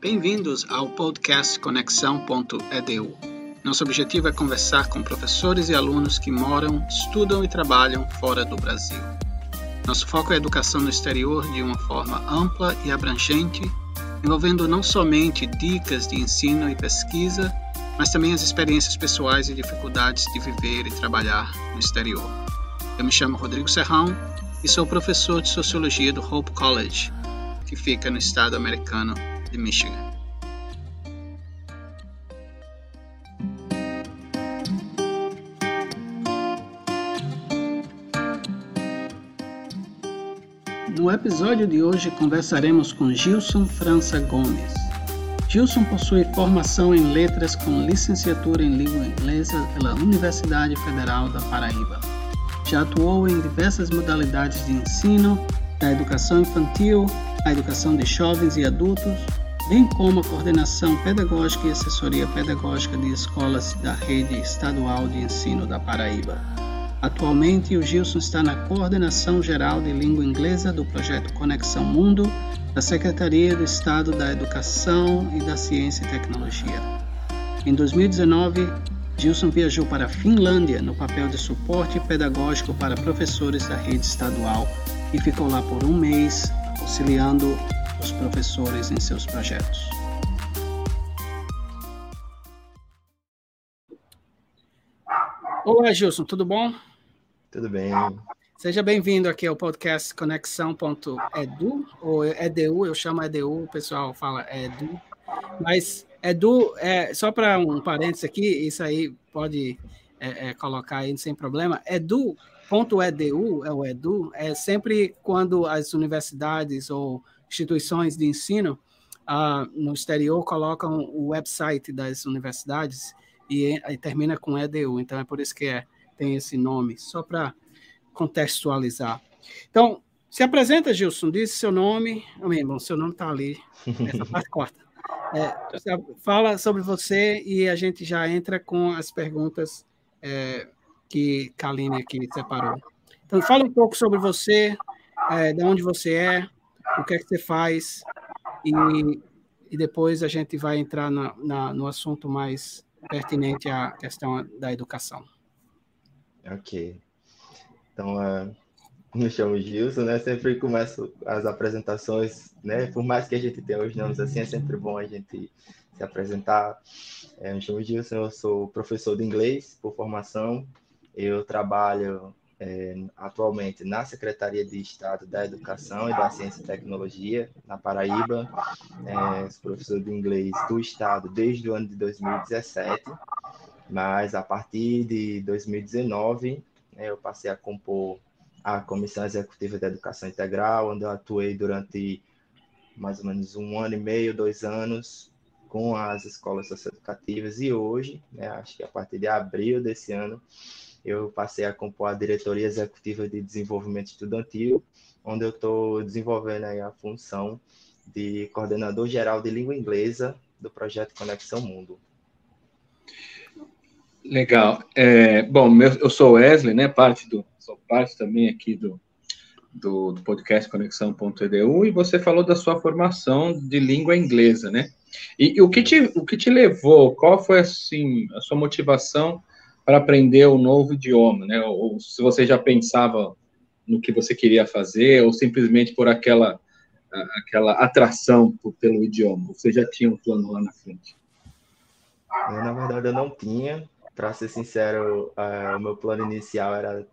Bem-vindos ao podcast Conexão.edu. Nosso objetivo é conversar com professores e alunos que moram, estudam e trabalham fora do Brasil. Nosso foco é a educação no exterior de uma forma ampla e abrangente, envolvendo não somente dicas de ensino e pesquisa, mas também as experiências pessoais e dificuldades de viver e trabalhar no exterior. Eu me chamo Rodrigo Serrão e sou professor de Sociologia do Hope College, que fica no estado americano de Michigan. No episódio de hoje conversaremos com Gilson França Gomes. Gilson possui formação em letras com licenciatura em língua inglesa pela Universidade Federal da Paraíba. Já atuou em diversas modalidades de ensino, da educação infantil, a educação de jovens e adultos, bem como a coordenação pedagógica e assessoria pedagógica de escolas da rede estadual de ensino da Paraíba. Atualmente, o Gilson está na coordenação geral de língua inglesa do projeto Conexão Mundo da Secretaria do Estado da Educação e da Ciência e Tecnologia. Em 2019, Gilson viajou para a Finlândia no papel de suporte pedagógico para professores da rede estadual e ficou lá por um mês auxiliando os professores em seus projetos. Olá, Gilson, tudo bom? Tudo bem. Seja bem-vindo aqui ao podcast Conexão.edu, ou EDU, eu chamo EDU, o pessoal fala EDU. Mas EDU, é, só para um parênteses aqui, isso aí pode é, é, colocar aí sem problema. EDU.edu, é o EDU, é sempre quando as universidades ou instituições de ensino no exterior colocam o website das universidades e, e, termina com EDU. Então é por isso que é, tem esse nome, só para contextualizar. Então, se apresenta, Gilson, diz seu nome. Oh, bom, seu nome está ali, essa parte corta. É, fala sobre você e a gente já entra com as perguntas é, que Kaline aqui separou. Então, fala um pouco sobre você, é, de onde você é, o que é que você faz, e, e depois a gente vai entrar na, na, no assunto mais pertinente à questão da educação. Ok. Então, uh, me chamo Gilson, né? Sempre começo as apresentações, né? Por mais que a gente tenha os nomes assim, é sempre bom a gente se apresentar. É, me chamo Gilson, eu sou professor de inglês por formação. Eu trabalho é, atualmente na Secretaria de Estado da Educação e da Ciência e Tecnologia, na Paraíba. É, sou professor de inglês do Estado desde o ano de 2017, mas a partir de 2019 né, eu passei a compor a Comissão Executiva de Educação Integral, onde eu atuei durante mais ou menos um ano e meio, dois anos, com as escolas socioeducativas, e hoje, né, acho que a partir de abril desse ano, eu passei a compor a diretoria executiva de desenvolvimento estudantil, onde eu estou desenvolvendo a função de coordenador geral de língua inglesa do projeto Conexão Mundo. Legal. É, bom, eu sou Wesley, né? Parte do, sou parte também aqui do, do, do podcast Conexão.edu e você falou da sua formação de língua inglesa, né? E, e, o que te o que te levou? Qual foi assim a sua motivação para aprender um novo idioma, né? Ou, ou se você já pensava no que você queria fazer, ou simplesmente por aquela aquela atração por, pelo idioma. Você já tinha um plano lá na frente? Eu, na verdade, eu não tinha. Para ser sincero, uh, o meu plano inicial era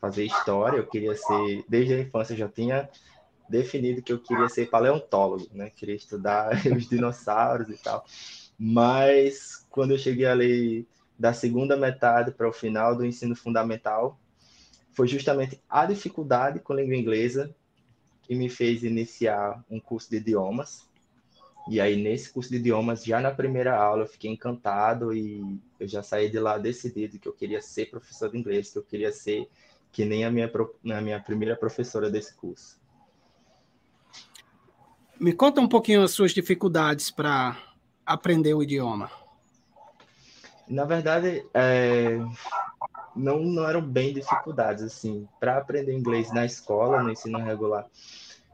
fazer história. Eu queria ser, desde a infância, eu já tinha definido que eu queria ser paleontólogo, né? Queria estudar os dinossauros e tal. Mas quando eu cheguei ali da segunda metade para o final do ensino fundamental foi justamente a dificuldade com língua inglesa que me fez iniciar um curso de idiomas. E aí, nesse curso de idiomas, já na primeira aula, eu fiquei encantado e eu já saí de lá decidido que eu queria ser professor de inglês, que eu queria ser que nem a minha, a minha primeira professora desse curso. Me conta um pouquinho as suas dificuldades para aprender o idioma. Na verdade, é, não, não eram bem dificuldades, assim, para aprender inglês na escola, no ensino regular.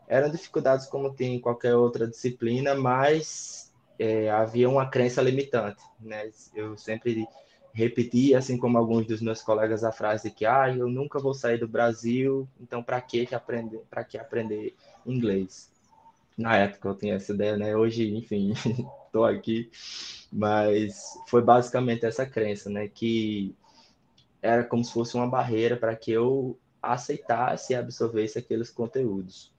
Eram dificuldades como tem em qualquer outra disciplina, mas é, havia uma crença limitante, né? Eu sempre repeti, assim como alguns dos meus colegas, a frase que ah, eu nunca vou sair do Brasil, então para que aprender, para que aprender inglês? Na época eu tinha essa ideia, né? Hoje, enfim, estou aqui, mas foi basicamente essa crença, né? Que era como se fosse uma barreira para que eu aceitasse e absorvesse aqueles conteúdos.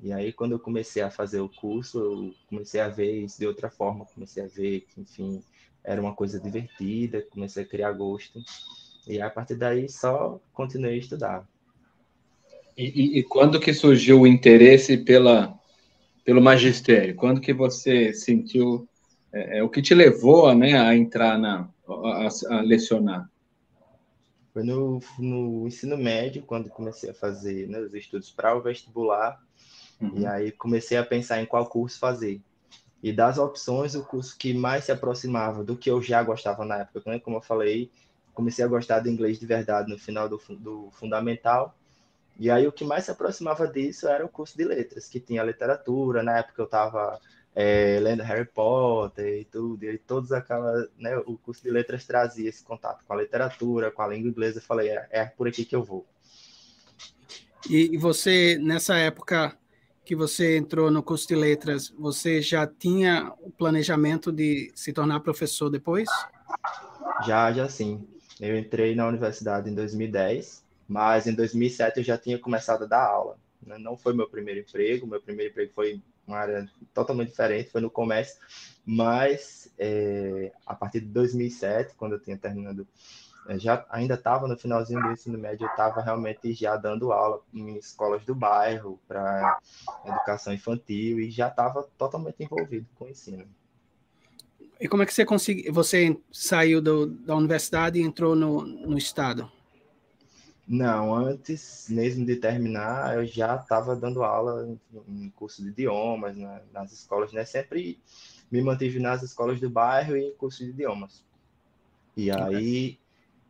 E aí, quando eu comecei a fazer o curso, eu comecei a ver isso de outra forma, comecei a ver que, enfim, era uma coisa divertida, comecei a criar gosto. E a partir daí só continuei a estudar. E, e, e quando que surgiu o interesse pela, pelo magistério? Quando que você sentiu é, é, o que te levou né, a entrar na a, a lecionar? Foi no, no ensino médio, quando comecei a fazer né, os estudos para o vestibular. Uhum. E aí comecei a pensar em qual curso fazer. E das opções, o curso que mais se aproximava do que eu já gostava na época, né? como eu falei, comecei a gostar de inglês de verdade no final do, do fundamental. E aí o que mais se aproximava disso era o curso de letras, que tinha literatura. Na época eu estava é, lendo Harry Potter e tudo, e todos aquelas, né, o curso de letras trazia esse contato com a literatura, com a língua inglesa. Eu falei, é, é por aqui que eu vou. E, e você, nessa época, que você entrou no curso de letras, você já tinha o planejamento de se tornar professor depois? Já, já sim. Eu entrei na universidade em 2010, mas em 2007 eu já tinha começado a dar aula. Né? Não foi meu primeiro emprego, meu primeiro emprego foi uma área totalmente diferente, foi no comércio, mas é, a partir de 2007, quando eu tinha terminado já ainda estava no finalzinho do ensino médio, eu estava realmente já dando aula em escolas do bairro para educação infantil e já estava totalmente envolvido com o ensino. E como é que você conseguiu? Você saiu do, da universidade e entrou no, no estado? Não, antes mesmo de terminar, eu já estava dando aula em curso de idiomas, né, nas escolas, né? Sempre me mantive nas escolas do bairro e em curso de idiomas. E aí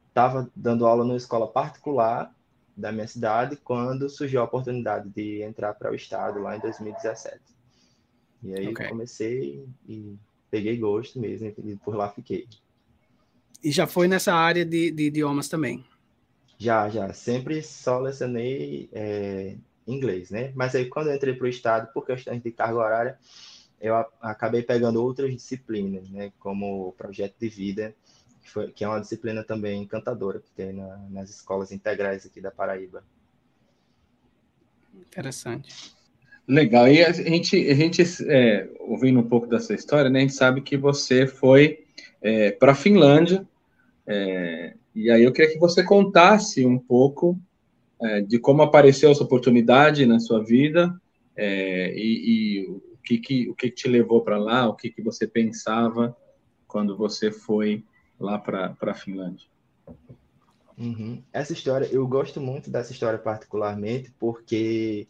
estava dando aula numa escola particular da minha cidade quando surgiu a oportunidade de entrar para o estado lá em 2017. E aí okay. comecei e peguei gosto mesmo e por lá fiquei. E já foi nessa área de, de idiomas também? Já, já. Sempre só lecionei é, inglês, né? Mas aí quando eu entrei para o estado, por questões de carga horária, eu acabei pegando outras disciplinas, né? Como projeto de vida que, foi, que é uma disciplina também encantadora que tem na, nas escolas integrais aqui da Paraíba. Interessante. Legal. E a gente, a gente é, ouvindo um pouco dessa história, né, a gente sabe que você foi é, para a Finlândia. É, e aí eu queria que você contasse um pouco é, de como apareceu essa oportunidade na sua vida é, e, e, o, que, que, o que te levou para lá, o que, que você pensava quando você foi lá para a Finlândia. Uhum. Essa história, eu gosto muito dessa história particularmente porque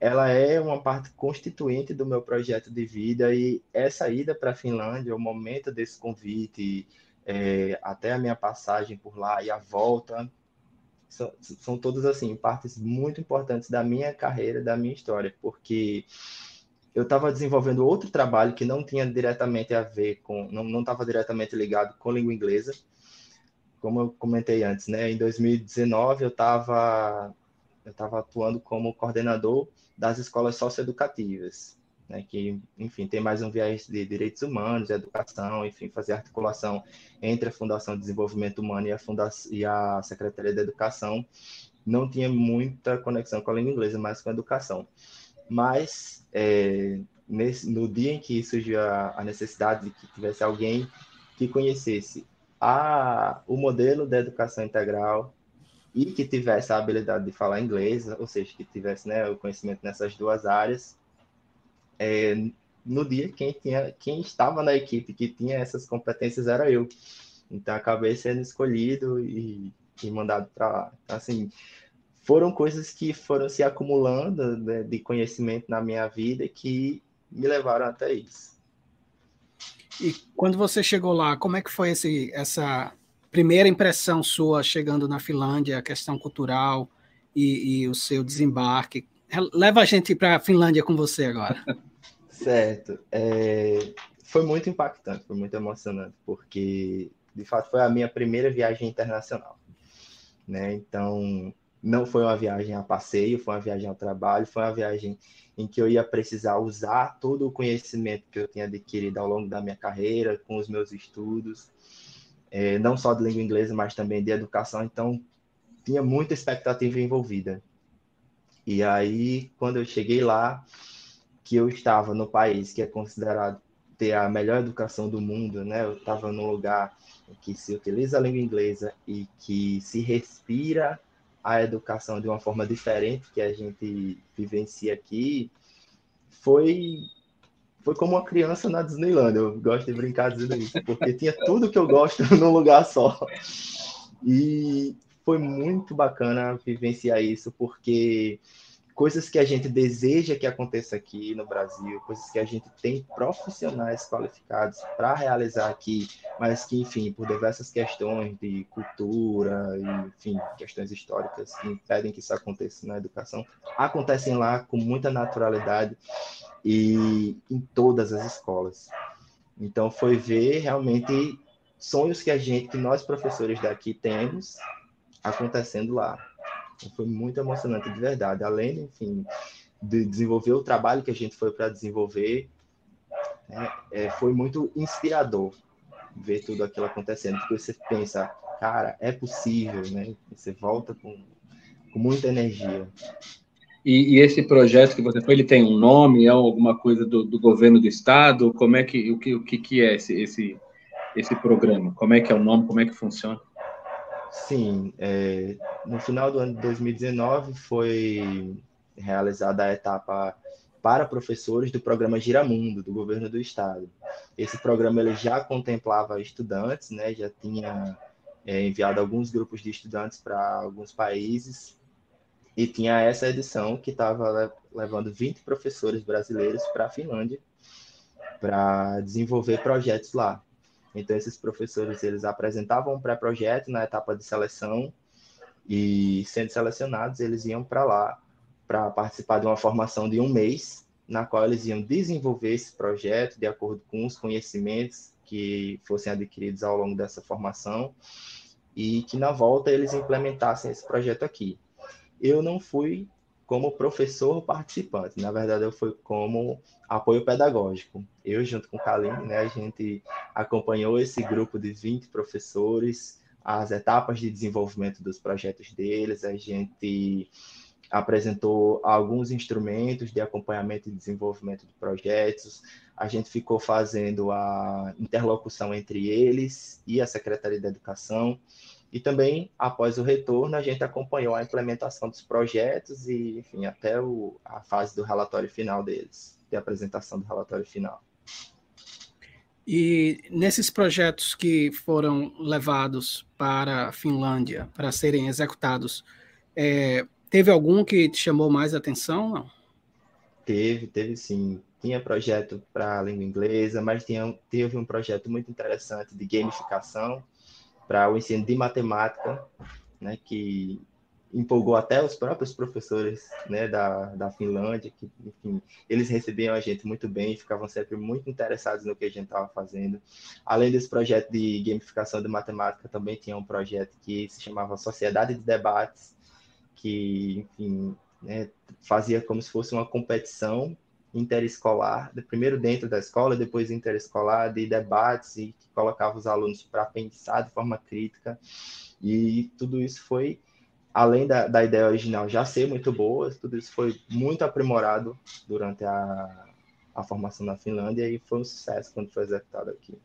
ela é uma parte constituinte do meu projeto de vida e essa ida para a Finlândia, o momento desse convite, é, até a minha passagem por lá e a volta, são, são todas assim partes muito importantes da minha carreira, da minha história, porque eu estava desenvolvendo outro trabalho que não tinha diretamente a ver com, não estava diretamente ligado com língua inglesa. Como eu comentei antes, né? Em 2019 eu estava eu estava atuando como coordenador das escolas socioeducativas, né? Que, enfim, tem mais um viés de direitos humanos, educação, enfim, fazer articulação entre a Fundação de Desenvolvimento Humano e a e a Secretaria da Educação. Não tinha muita conexão com a língua inglesa, mas com a educação. Mas é, nesse, no dia em que surgiu a, a, necessidade de que tivesse alguém que conhecesse a, o modelo da educação integral e que tivesse a habilidade de falar inglês, ou seja, que tivesse né, o conhecimento nessas duas áreas, é, no dia quem tinha, quem estava na equipe que tinha essas competências era eu. Então acabei sendo escolhido e, e mandado para lá. Então, assim, foram coisas que foram se acumulando né, de conhecimento na minha vida que me levaram até isso. E quando você chegou lá, como é que foi esse, essa primeira impressão sua chegando na Finlândia, a questão cultural e, e o seu desembarque? Leva a gente para a Finlândia com você agora. certo. É, foi muito impactante, foi muito emocionante, porque de fato foi a minha primeira viagem internacional, né? Então, não foi uma viagem a passeio, foi uma viagem ao trabalho, foi uma viagem em que eu ia precisar usar todo o conhecimento que eu tinha adquirido ao longo da minha carreira, com os meus estudos, é, não só de língua inglesa, mas também de educação. Então, tinha muita expectativa envolvida. E aí, quando eu cheguei lá, que eu estava no país que é considerado ter a melhor educação do mundo, né? Eu estava num lugar que se utiliza a língua inglesa e que se respira a educação de uma forma diferente que a gente vivencia aqui, foi foi como uma criança na Disneyland. Eu gosto de brincar dizendo isso, porque tinha tudo que eu gosto num lugar só. E foi muito bacana vivenciar isso, porque coisas que a gente deseja que aconteça aqui no Brasil, coisas que a gente tem profissionais qualificados para realizar aqui, mas que, enfim, por diversas questões de cultura, e, enfim, questões históricas que impedem que isso aconteça na educação, acontecem lá com muita naturalidade e em todas as escolas. Então, foi ver realmente sonhos que a gente, que nós professores daqui temos, acontecendo lá. Foi muito emocionante, de verdade. Além, enfim, de desenvolver o trabalho que a gente foi para desenvolver, né, é, foi muito inspirador ver tudo aquilo acontecendo, porque você pensa, cara, é possível, né? Você volta com, com muita energia. E, e, esse projeto que você foi, ele tem um nome, é alguma coisa do, do governo do estado? Como é que o que, o que, que é esse, esse esse programa? Como é que é o nome? Como é que funciona? Sim, é, no final do ano de 2019 foi realizada a etapa para professores do programa Giramundo, do governo do estado. Esse programa ele já contemplava estudantes, né, já tinha é, enviado alguns grupos de estudantes para alguns países, e tinha essa edição que estava levando 20 professores brasileiros para a Finlândia para desenvolver projetos lá. Então, esses professores, eles apresentavam um pré-projeto na etapa de seleção e, sendo selecionados, eles iam para lá para participar de uma formação de um mês, na qual eles iam desenvolver esse projeto de acordo com os conhecimentos que fossem adquiridos ao longo dessa formação e que, na volta, eles implementassem esse projeto aqui. Eu não fui como professor participante. Na verdade, eu fui como apoio pedagógico. Eu, junto com o Kaline, né, a gente acompanhou esse grupo de 20 professores, as etapas de desenvolvimento dos projetos deles, a gente apresentou alguns instrumentos de acompanhamento e desenvolvimento de projetos, a gente ficou fazendo a interlocução entre eles e a Secretaria de Educação, e também, após o retorno, a gente acompanhou a implementação dos projetos e, enfim, até o, a fase do relatório final deles, de apresentação do relatório final. E nesses projetos que foram levados para a Finlândia para serem executados, é, teve algum que te chamou mais atenção? Não? Teve, teve sim. Tinha projeto para a língua inglesa, mas tinha, teve um projeto muito interessante de gamificação, para o ensino de matemática, né, que empolgou até os próprios professores né, da, da Finlândia, que, enfim, eles recebiam a gente muito bem, ficavam sempre muito interessados no que a gente estava fazendo. Além desse projeto de gamificação de matemática, também tinha um projeto que se chamava Sociedade de Debates, que, enfim, né, fazia como se fosse uma competição interescolar, primeiro dentro da escola, depois interescolar, de debates e que colocava os alunos para pensar de forma crítica. E tudo isso foi, além da, da ideia original já ser muito boa, tudo isso foi muito aprimorado durante a, a formação na Finlândia e foi um sucesso quando foi executado aqui.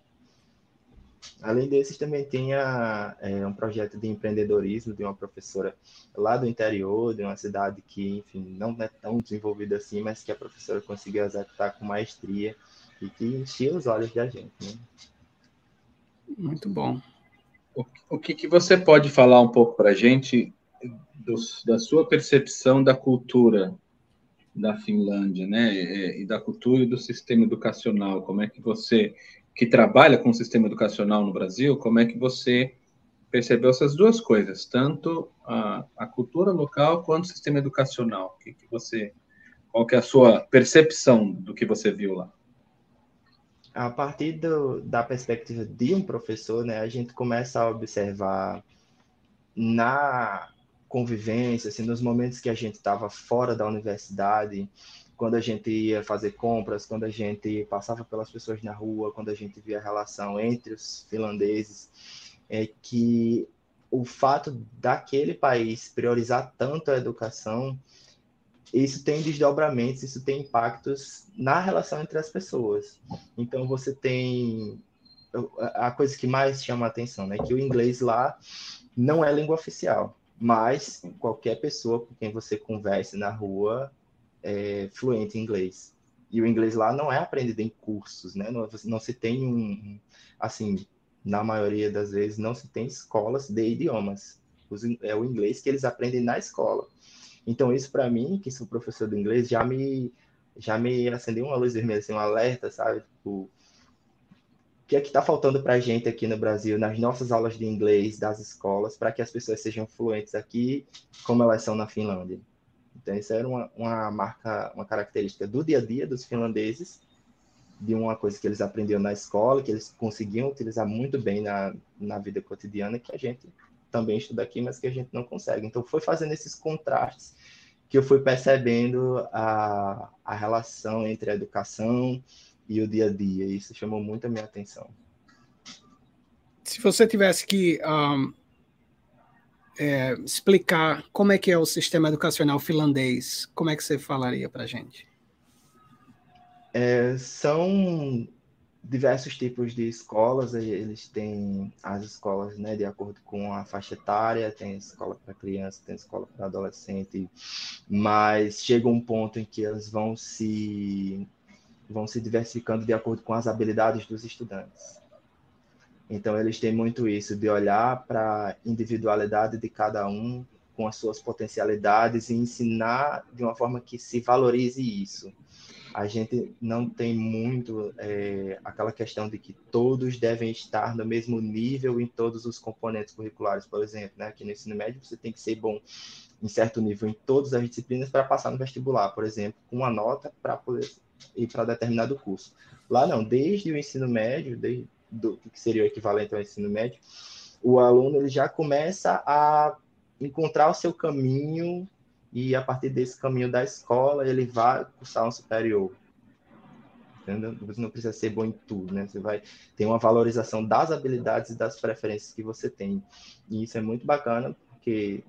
Além desses, também tinha é, um projeto de empreendedorismo de uma professora lá do interior, de uma cidade que, enfim, não é tão desenvolvida assim, mas que a professora conseguiu executar com maestria e que enchia os olhos da gente. Né? Muito bom. O, o que, que você pode falar um pouco para a gente do, da sua percepção da cultura da Finlândia, né, e da cultura e do sistema educacional? Como é que você que trabalha com o sistema educacional no Brasil, como é que você percebeu essas duas coisas, tanto a, a cultura local quanto o sistema educacional? Que, que você, qual que é a sua percepção do que você viu lá? a partir do, da perspectiva de um professor, né, a gente começa a observar na convivência, assim, nos momentos que a gente estava fora da universidade, quando a gente ia fazer compras, quando a gente passava pelas pessoas na rua, quando a gente via a relação entre os finlandeses, é que o fato daquele país priorizar tanto a educação, isso tem desdobramentos, isso tem impactos na relação entre as pessoas. Então você tem a coisa que mais chama a atenção, né, que o inglês lá não é língua oficial, mas qualquer pessoa com quem você converse na rua é fluente em inglês. E o inglês lá não é aprendido em cursos, né? Não, não se tem um, assim, na maioria das vezes, não se tem escolas de idiomas. É o inglês que eles aprendem na escola. Então, isso para mim, que sou professor de inglês, já me, já me acendeu uma luz vermelha, assim, um alerta, sabe? Tipo, que é que está faltando para a gente aqui no Brasil, nas nossas aulas de inglês das escolas, para que as pessoas sejam fluentes aqui, como elas são na Finlândia. Então, isso era uma, uma marca, uma característica do dia a dia dos finlandeses, de uma coisa que eles aprendiam na escola, que eles conseguiam utilizar muito bem na, na vida cotidiana, que a gente também estuda aqui, mas que a gente não consegue. Então, foi fazendo esses contrastes que eu fui percebendo a, a relação entre a educação e o dia a dia. Isso chamou muito a minha atenção. Se você tivesse que um, é, explicar como é que é o sistema educacional finlandês, como é que você falaria para a gente? É, são diversos tipos de escolas, eles têm as escolas né, de acordo com a faixa etária, tem escola para criança, tem escola para adolescente, mas chega um ponto em que elas vão se vão se diversificando de acordo com as habilidades dos estudantes. Então, eles têm muito isso de olhar para a individualidade de cada um, com as suas potencialidades, e ensinar de uma forma que se valorize isso. A gente não tem muito é, aquela questão de que todos devem estar no mesmo nível em todos os componentes curriculares, por exemplo. Né? Aqui no ensino médio, você tem que ser bom em certo nível em todas as disciplinas para passar no vestibular, por exemplo, com uma nota para poder ir para determinado curso. Lá não, desde o ensino médio, desde do que seria o equivalente ao ensino médio, o aluno ele já começa a encontrar o seu caminho e a partir desse caminho da escola ele vai cursar um superior. Entendeu? Você não precisa ser bom em tudo, né? Você vai ter uma valorização das habilidades e das preferências que você tem. E isso é muito bacana, porque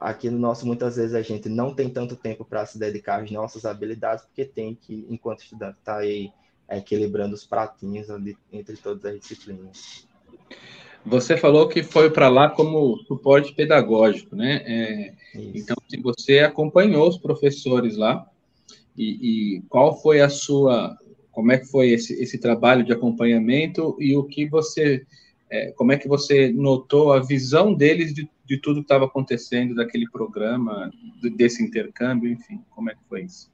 aqui no nosso, muitas vezes, a gente não tem tanto tempo para se dedicar às nossas habilidades, porque tem que, enquanto estudante, estar tá aí equilibrando os pratinhos entre todas as disciplinas. Você falou que foi para lá como suporte pedagógico, né? É, então, se você acompanhou os professores lá, e, e, qual foi a sua, como é que foi esse, esse trabalho de acompanhamento e o que você, é, como é que você notou a visão deles de de tudo que estava acontecendo daquele programa, desse intercâmbio, enfim, como é que foi isso?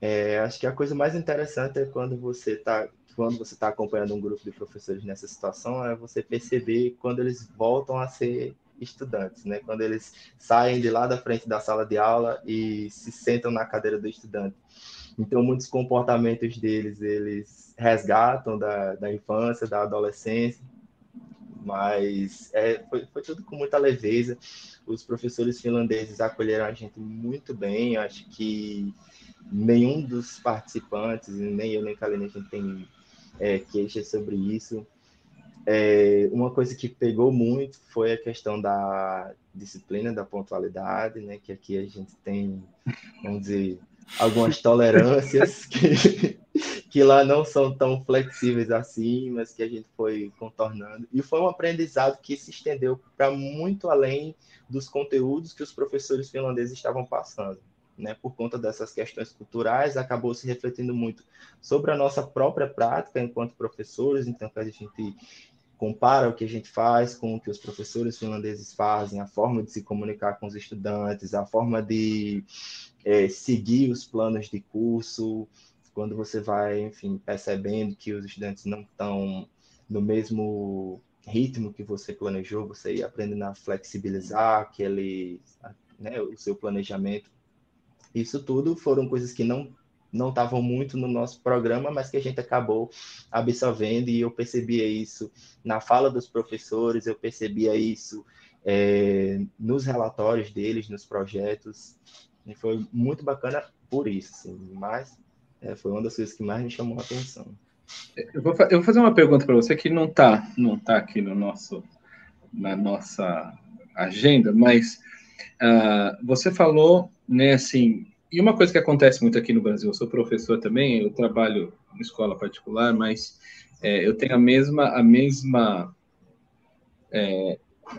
É, acho que a coisa mais interessante é quando você está quando você está acompanhando um grupo de professores nessa situação é você perceber quando eles voltam a ser estudantes, né? Quando eles saem de lá da frente da sala de aula e se sentam na cadeira do estudante. Então, muitos comportamentos deles, eles resgatam da, da infância, da adolescência, mas é, foi, foi, tudo com muita leveza. Os professores finlandeses acolheram a gente muito bem. Acho que nenhum dos participantes, nem eu nem Kalene, a gente tem é, queixas sobre isso. É, uma coisa que pegou muito foi a questão da disciplina, da pontualidade, né? Que aqui a gente tem, vamos dizer, algumas tolerâncias que, que lá não são tão flexíveis assim, mas que a gente foi contornando. E foi um aprendizado que se estendeu para muito além dos conteúdos que os professores finlandeses estavam passando. Né, por conta dessas questões culturais, acabou se refletindo muito sobre a nossa própria prática enquanto professores, então que a gente compara o que a gente faz com o que os professores finlandeses fazem, a forma de se comunicar com os estudantes, a forma de é, seguir os planos de curso, quando você vai, enfim, percebendo que os estudantes não estão no mesmo ritmo que você planejou, você ir aprendendo a flexibilizar aquele, né, o seu planejamento. Isso tudo foram coisas que não não estavam muito no nosso programa, mas que a gente acabou absorvendo e eu percebia isso na fala dos professores, eu percebia isso é, nos relatórios deles, nos projetos, e foi muito bacana por isso, assim, mas é, foi uma das coisas que mais me chamou a atenção. Eu vou, eu vou fazer uma pergunta para você que não está não tá aqui no nosso, na nossa agenda, mas uh, você falou, né, assim, e uma coisa que acontece muito aqui no Brasil, eu sou professor também, eu trabalho em escola particular, mas é, eu tenho a mesma, a mesma é,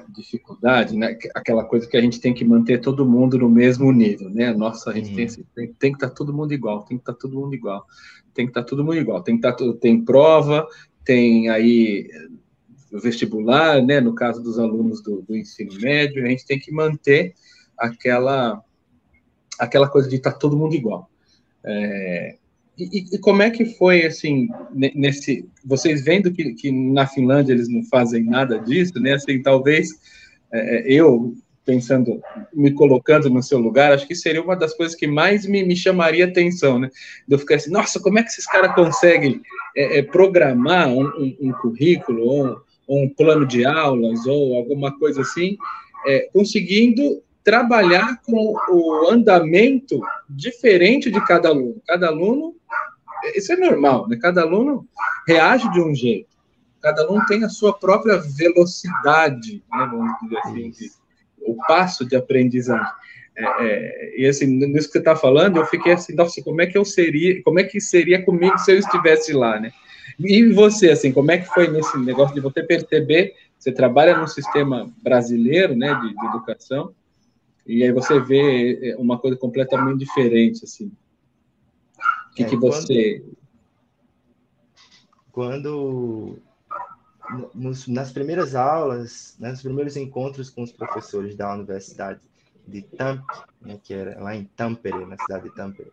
dificuldade, né? Aquela coisa que a gente tem que manter todo mundo no mesmo nível, né? Nossa, a gente tem, tem, tem, que estar tá todo mundo igual, tem que estar tá todo mundo igual, tem que estar tá todo mundo igual, tem que estar tá, tem prova, tem aí vestibular, né? No caso dos alunos do, do ensino médio, a gente tem que manter aquela aquela coisa de estar tá todo mundo igual. É, e, e, como é que foi, assim, nesse... Vocês vendo que, que, na Finlândia eles não fazem nada disso, né? Assim, talvez é, é eu, pensando, me colocando no seu lugar, acho que seria uma das coisas que mais me, me chamaria atenção, né? De eu ficar assim, nossa, como é que esses caras conseguem é, é, programar um, um, um currículo, ou, um plano de aulas, ou alguma coisa assim, é, conseguindo trabalhar com o andamento diferente de cada aluno. Cada aluno, isso é normal, né? Cada aluno reage de um jeito. Cada aluno tem a sua própria velocidade, né? vamos dizer assim, de, o passo de aprendizagem. É, é, e assim, nisso que você está falando, eu fiquei assim, nossa, como é que eu seria, como é que seria comigo se eu estivesse lá, né? E você, assim, como é que foi nesse negócio de você perceber, você trabalha no sistema brasileiro, né, de, de educação, e aí você vê é, uma coisa completamente diferente, assim. O que, é, que você... Quando, quando nos, nas primeiras aulas, né, nos primeiros encontros com os professores da Universidade de Tampere, né, que era lá em Tampere, na cidade de Tampere,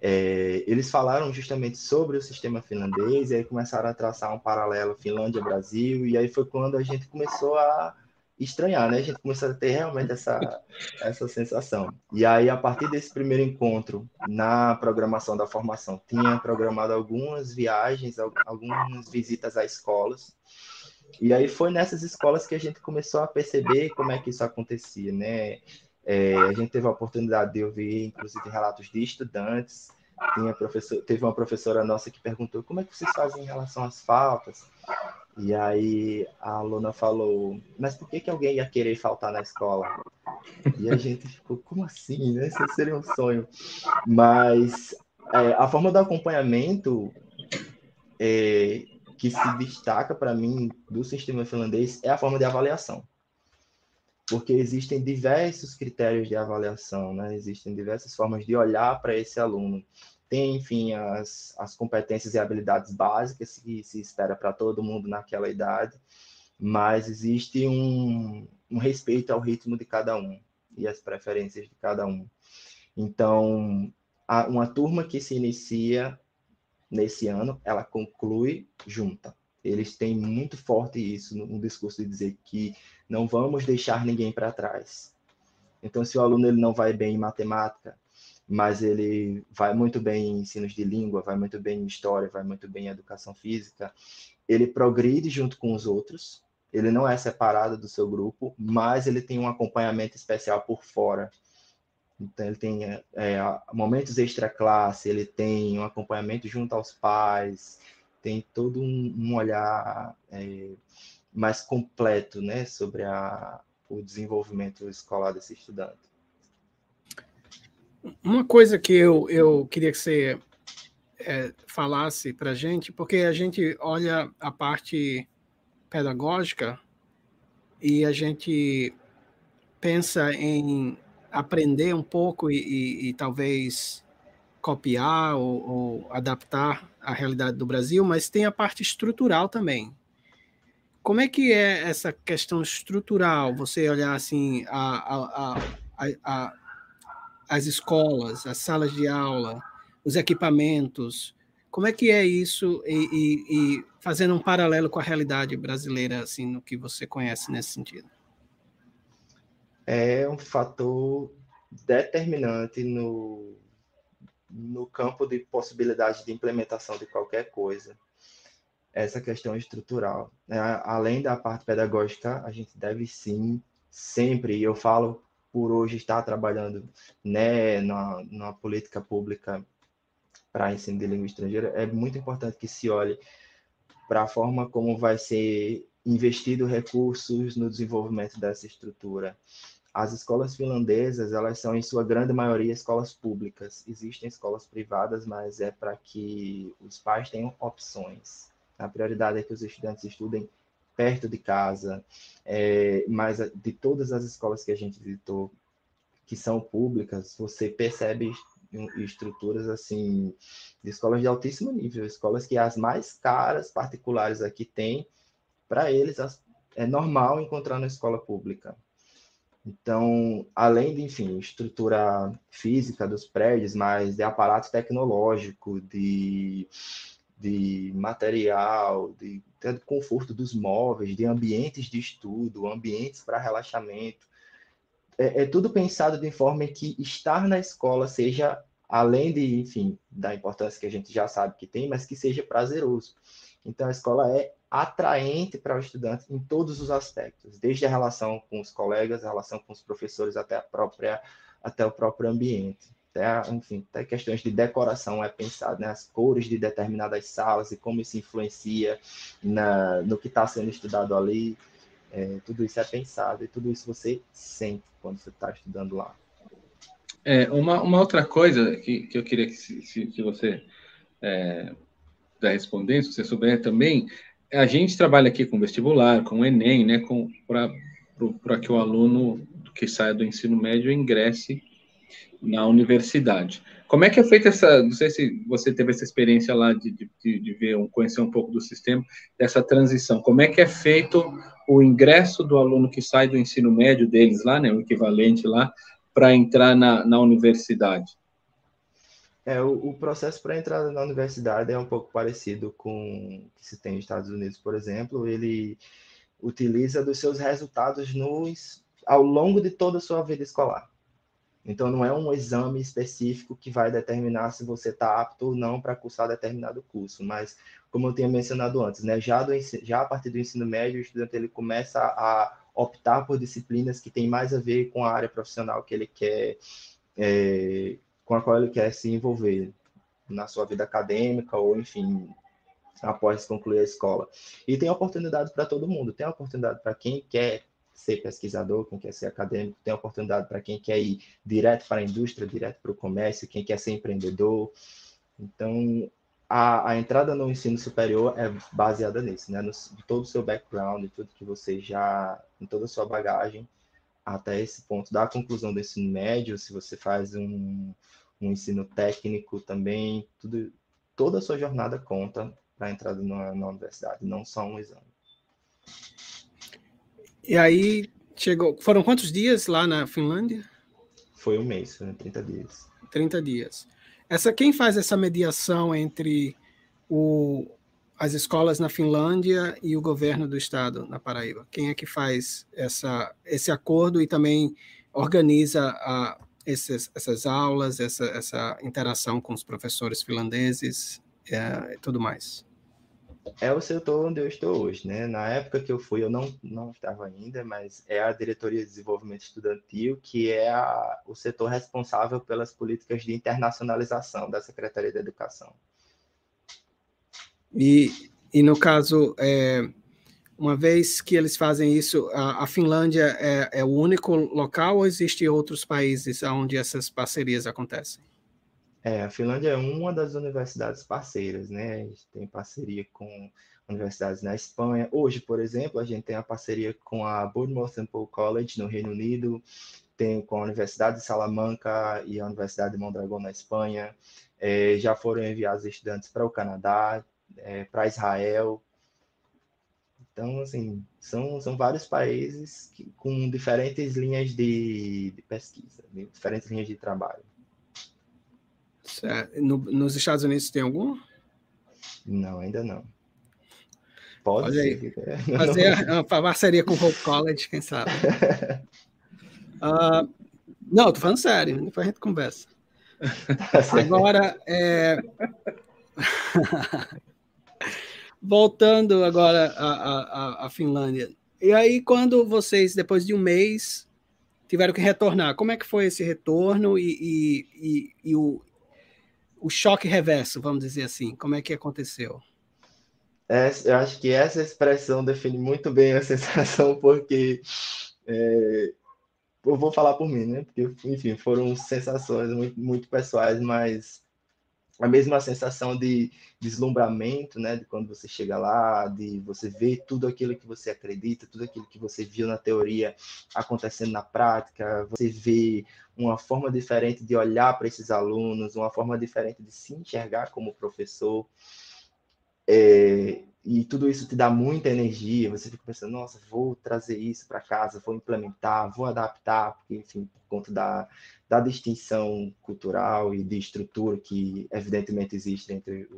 é, eles falaram justamente sobre o sistema finlandês, e aí começaram a traçar um paralelo Finlândia-Brasil, e aí foi quando a gente começou a estranhar, né? A gente começou a ter realmente essa, essa sensação. E aí, a partir desse primeiro encontro na programação da formação, tinha programado algumas viagens, algumas visitas a escolas. E aí foi nessas escolas que a gente começou a perceber como é que isso acontecia, né? É, a gente teve a oportunidade de ouvir, inclusive, relatos de estudantes. Teve uma professora nossa que perguntou como é que vocês fazem em relação às faltas. E aí a aluna falou, mas por que, que alguém ia querer faltar na escola? E a gente ficou, como assim? Né? Isso seria um sonho. Mas é, a forma do acompanhamento é, que se destaca para mim do sistema finlandês é a forma de avaliação. Porque existem diversos critérios de avaliação, né? existem diversas formas de olhar para esse aluno tem, enfim, as, as competências e habilidades básicas que se espera para todo mundo naquela idade, mas existe um, um respeito ao ritmo de cada um e as preferências de cada um. Então, uma turma que se inicia nesse ano, ela conclui junta. Eles têm muito forte isso no, no discurso de dizer que não vamos deixar ninguém para trás. Então, se o aluno ele não vai bem em matemática, mas ele vai muito bem em ensinos de língua, vai muito bem em história, vai muito bem em educação física. Ele progride junto com os outros, ele não é separado do seu grupo, mas ele tem um acompanhamento especial por fora. Então, ele tem é, momentos extra-classe, ele tem um acompanhamento junto aos pais, tem todo um, um olhar é, mais completo né, sobre a, o desenvolvimento escolar desse estudante. Uma coisa que eu, eu queria que você é, falasse para a gente, porque a gente olha a parte pedagógica e a gente pensa em aprender um pouco e, e, e talvez copiar ou, ou, adaptar a realidade do Brasil, mas tem a parte estrutural também. Como é que é essa questão estrutural? Você olhar assim a, a, a, a as escolas, as salas de aula, os equipamentos. Como é que é isso e, e, e, fazendo um paralelo com a realidade brasileira, assim, no que você conhece nesse sentido? É um fator determinante no, no campo de possibilidade de implementação de qualquer coisa, essa questão estrutural. Né? Além da parte pedagógica, a gente deve sim, sempre, e eu falo por hoje estar trabalhando né, na, na política pública para ensino de língua estrangeira, é muito importante que se olhe para a forma como vai ser investido recursos no desenvolvimento dessa estrutura. As escolas finlandesas, elas são em sua grande maioria escolas públicas. Existem escolas privadas, mas é para que os pais tenham opções. A prioridade é que os estudantes estudem perto de casa, é, mas de todas as escolas que a gente visitou, que são públicas, você percebe estruturas assim de escolas de altíssimo nível, escolas que as mais caras particulares aqui têm, para eles é normal encontrar na escola pública. Então, além de, enfim, estrutura física dos prédios, mas de aparato tecnológico, de de material, de, de conforto dos móveis, de ambientes de estudo, ambientes para relaxamento. É, é, tudo pensado de forma que estar na escola seja, além de, enfim, da importância que a gente já sabe que tem, mas que seja prazeroso. Então, a escola é atraente para o estudante em todos os aspectos, desde a relação com os colegas, a relação com os professores, até, a própria, até o próprio ambiente até, enfim, até questões de decoração é pensado, né? As cores de determinadas salas e como isso influencia na, no que está sendo estudado ali. É, tudo isso é pensado e tudo isso você sente quando você está estudando lá. É, uma, uma outra coisa que, que eu queria que, se, que você é, responder, se você souber também, a gente trabalha aqui com vestibular, com Enem, né, para que o aluno que saia do ensino médio ingresse na universidade. Como é que é feita essa? Não sei se você teve essa experiência lá de, de, de ver, conhecer um pouco do sistema dessa transição. Como é que é feito o ingresso do aluno que sai do ensino médio deles lá, né, o equivalente lá, para entrar na, na universidade? É, o, o processo para entrar na universidade é um pouco parecido com o que se tem nos Estados Unidos, por exemplo. Ele utiliza dos seus resultados nos, ao longo de toda a sua vida escolar. Então, não é um exame específico que vai determinar se você está apto ou não para cursar determinado curso, mas, como eu tinha mencionado antes, né, já, do, já a partir do ensino médio, o estudante ele começa a optar por disciplinas que têm mais a ver com a área profissional que ele quer, é, com a qual ele quer se envolver na sua vida acadêmica ou, enfim, após concluir a escola. E tem oportunidade para todo mundo, tem oportunidade para quem quer ser pesquisador, quem quer ser acadêmico, tem oportunidade para quem quer ir direto para a indústria, direto para o comércio, quem quer ser empreendedor. Então, a, a entrada no ensino superior é baseada nisso, né? No, todo o seu background, tudo que você já, em toda a sua bagagem, até esse ponto da conclusão do ensino médio, se você faz um, um ensino técnico também, tudo, toda a sua jornada conta para a entrada na, na universidade, não só um exame. E aí chegou. Foram quantos dias lá na Finlândia? Foi um mês, foram 30 dias. 30 dias. Essa, quem faz essa mediação entre o, as escolas na Finlândia e o governo do estado na Paraíba? Quem é que faz essa, esse acordo e também organiza a, esses, essas aulas, essa, essa interação com os professores finlandeses é, e tudo mais? é o setor onde eu estou hoje, né? Na época que eu fui, eu não, não estava ainda, mas é a Diretoria de Desenvolvimento Estudantil, que é a, o setor responsável pelas políticas de internacionalização da Secretaria de Educação. E, e no caso, é, uma vez que eles fazem isso, a, a Finlândia é, é o único local ou existem outros países onde essas parcerias acontecem? É, a Finlândia é uma das universidades parceiras, né? A gente tem parceria com universidades na Espanha. Hoje, por exemplo, a gente tem a parceria com a Bournemouth Paul College no Reino Unido, tem com a Universidade de Salamanca e a Universidade de Mondragón na Espanha. É, já foram enviados estudantes para o Canadá, é, para Israel. Então, assim, são, são vários países que, com diferentes linhas de, de pesquisa, diferentes linhas de trabalho. No, nos Estados Unidos tem algum? Não, ainda não. Pode ser. Fazer uma parceria com o Hope College, quem sabe. uh, não, tô falando sério, depois a gente conversa. Tá agora, é... voltando agora à, à, Finlândia. E aí, quando vocês, depois de um mês, tiveram que retornar, como é que foi esse retorno e, e, e, e o, o choque reverso, vamos dizer assim? Como é que aconteceu? Eu acho que essa expressão define muito bem a sensação, porque é, eu vou falar por mim, né? Porque, enfim, foram sensações muito, muito pessoais, mas a mesma sensação de deslumbramento, né? De quando você chega lá, de você ver tudo aquilo que você acredita, tudo aquilo que você viu na teoria acontecendo na prática, você vê uma forma diferente de olhar para esses alunos, uma forma diferente de se enxergar como professor. É, e tudo isso te dá muita energia, você fica pensando, nossa, vou trazer isso para casa, vou implementar, vou adaptar, porque, enfim, por conta da, da distinção cultural e de estrutura que, evidentemente, existe entre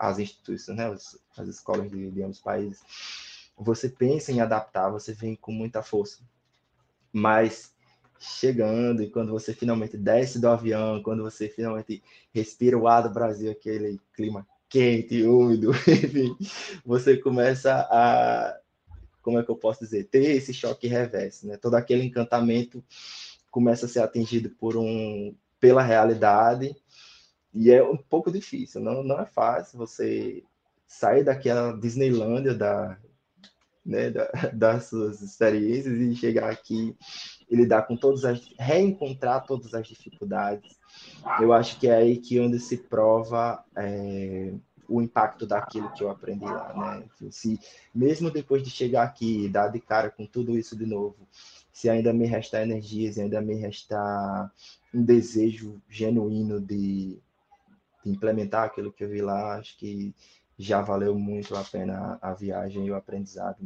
as instituições, né, as escolas de, de ambos países, você pensa em adaptar, você vem com muita força. Mas chegando e quando você finalmente desce do avião, quando você finalmente respira o ar do Brasil, aquele clima quente, úmido, enfim, você começa a, como é que eu posso dizer, ter esse choque reverso, né? Todo aquele encantamento começa a ser atingido por um, pela realidade e é um pouco difícil, não, não é fácil você sair daquela Disneylândia da, né, da, das suas experiências e chegar aqui e lidar com todas as, reencontrar todas as dificuldades, eu acho que é aí que onde se prova é, o impacto daquilo que eu aprendi lá, né? Se mesmo depois de chegar aqui, dar de cara com tudo isso de novo, se ainda me restar energias, ainda me restar um desejo genuíno de, implementar aquilo que eu vi lá, acho que já valeu muito a pena a viagem e o aprendizado.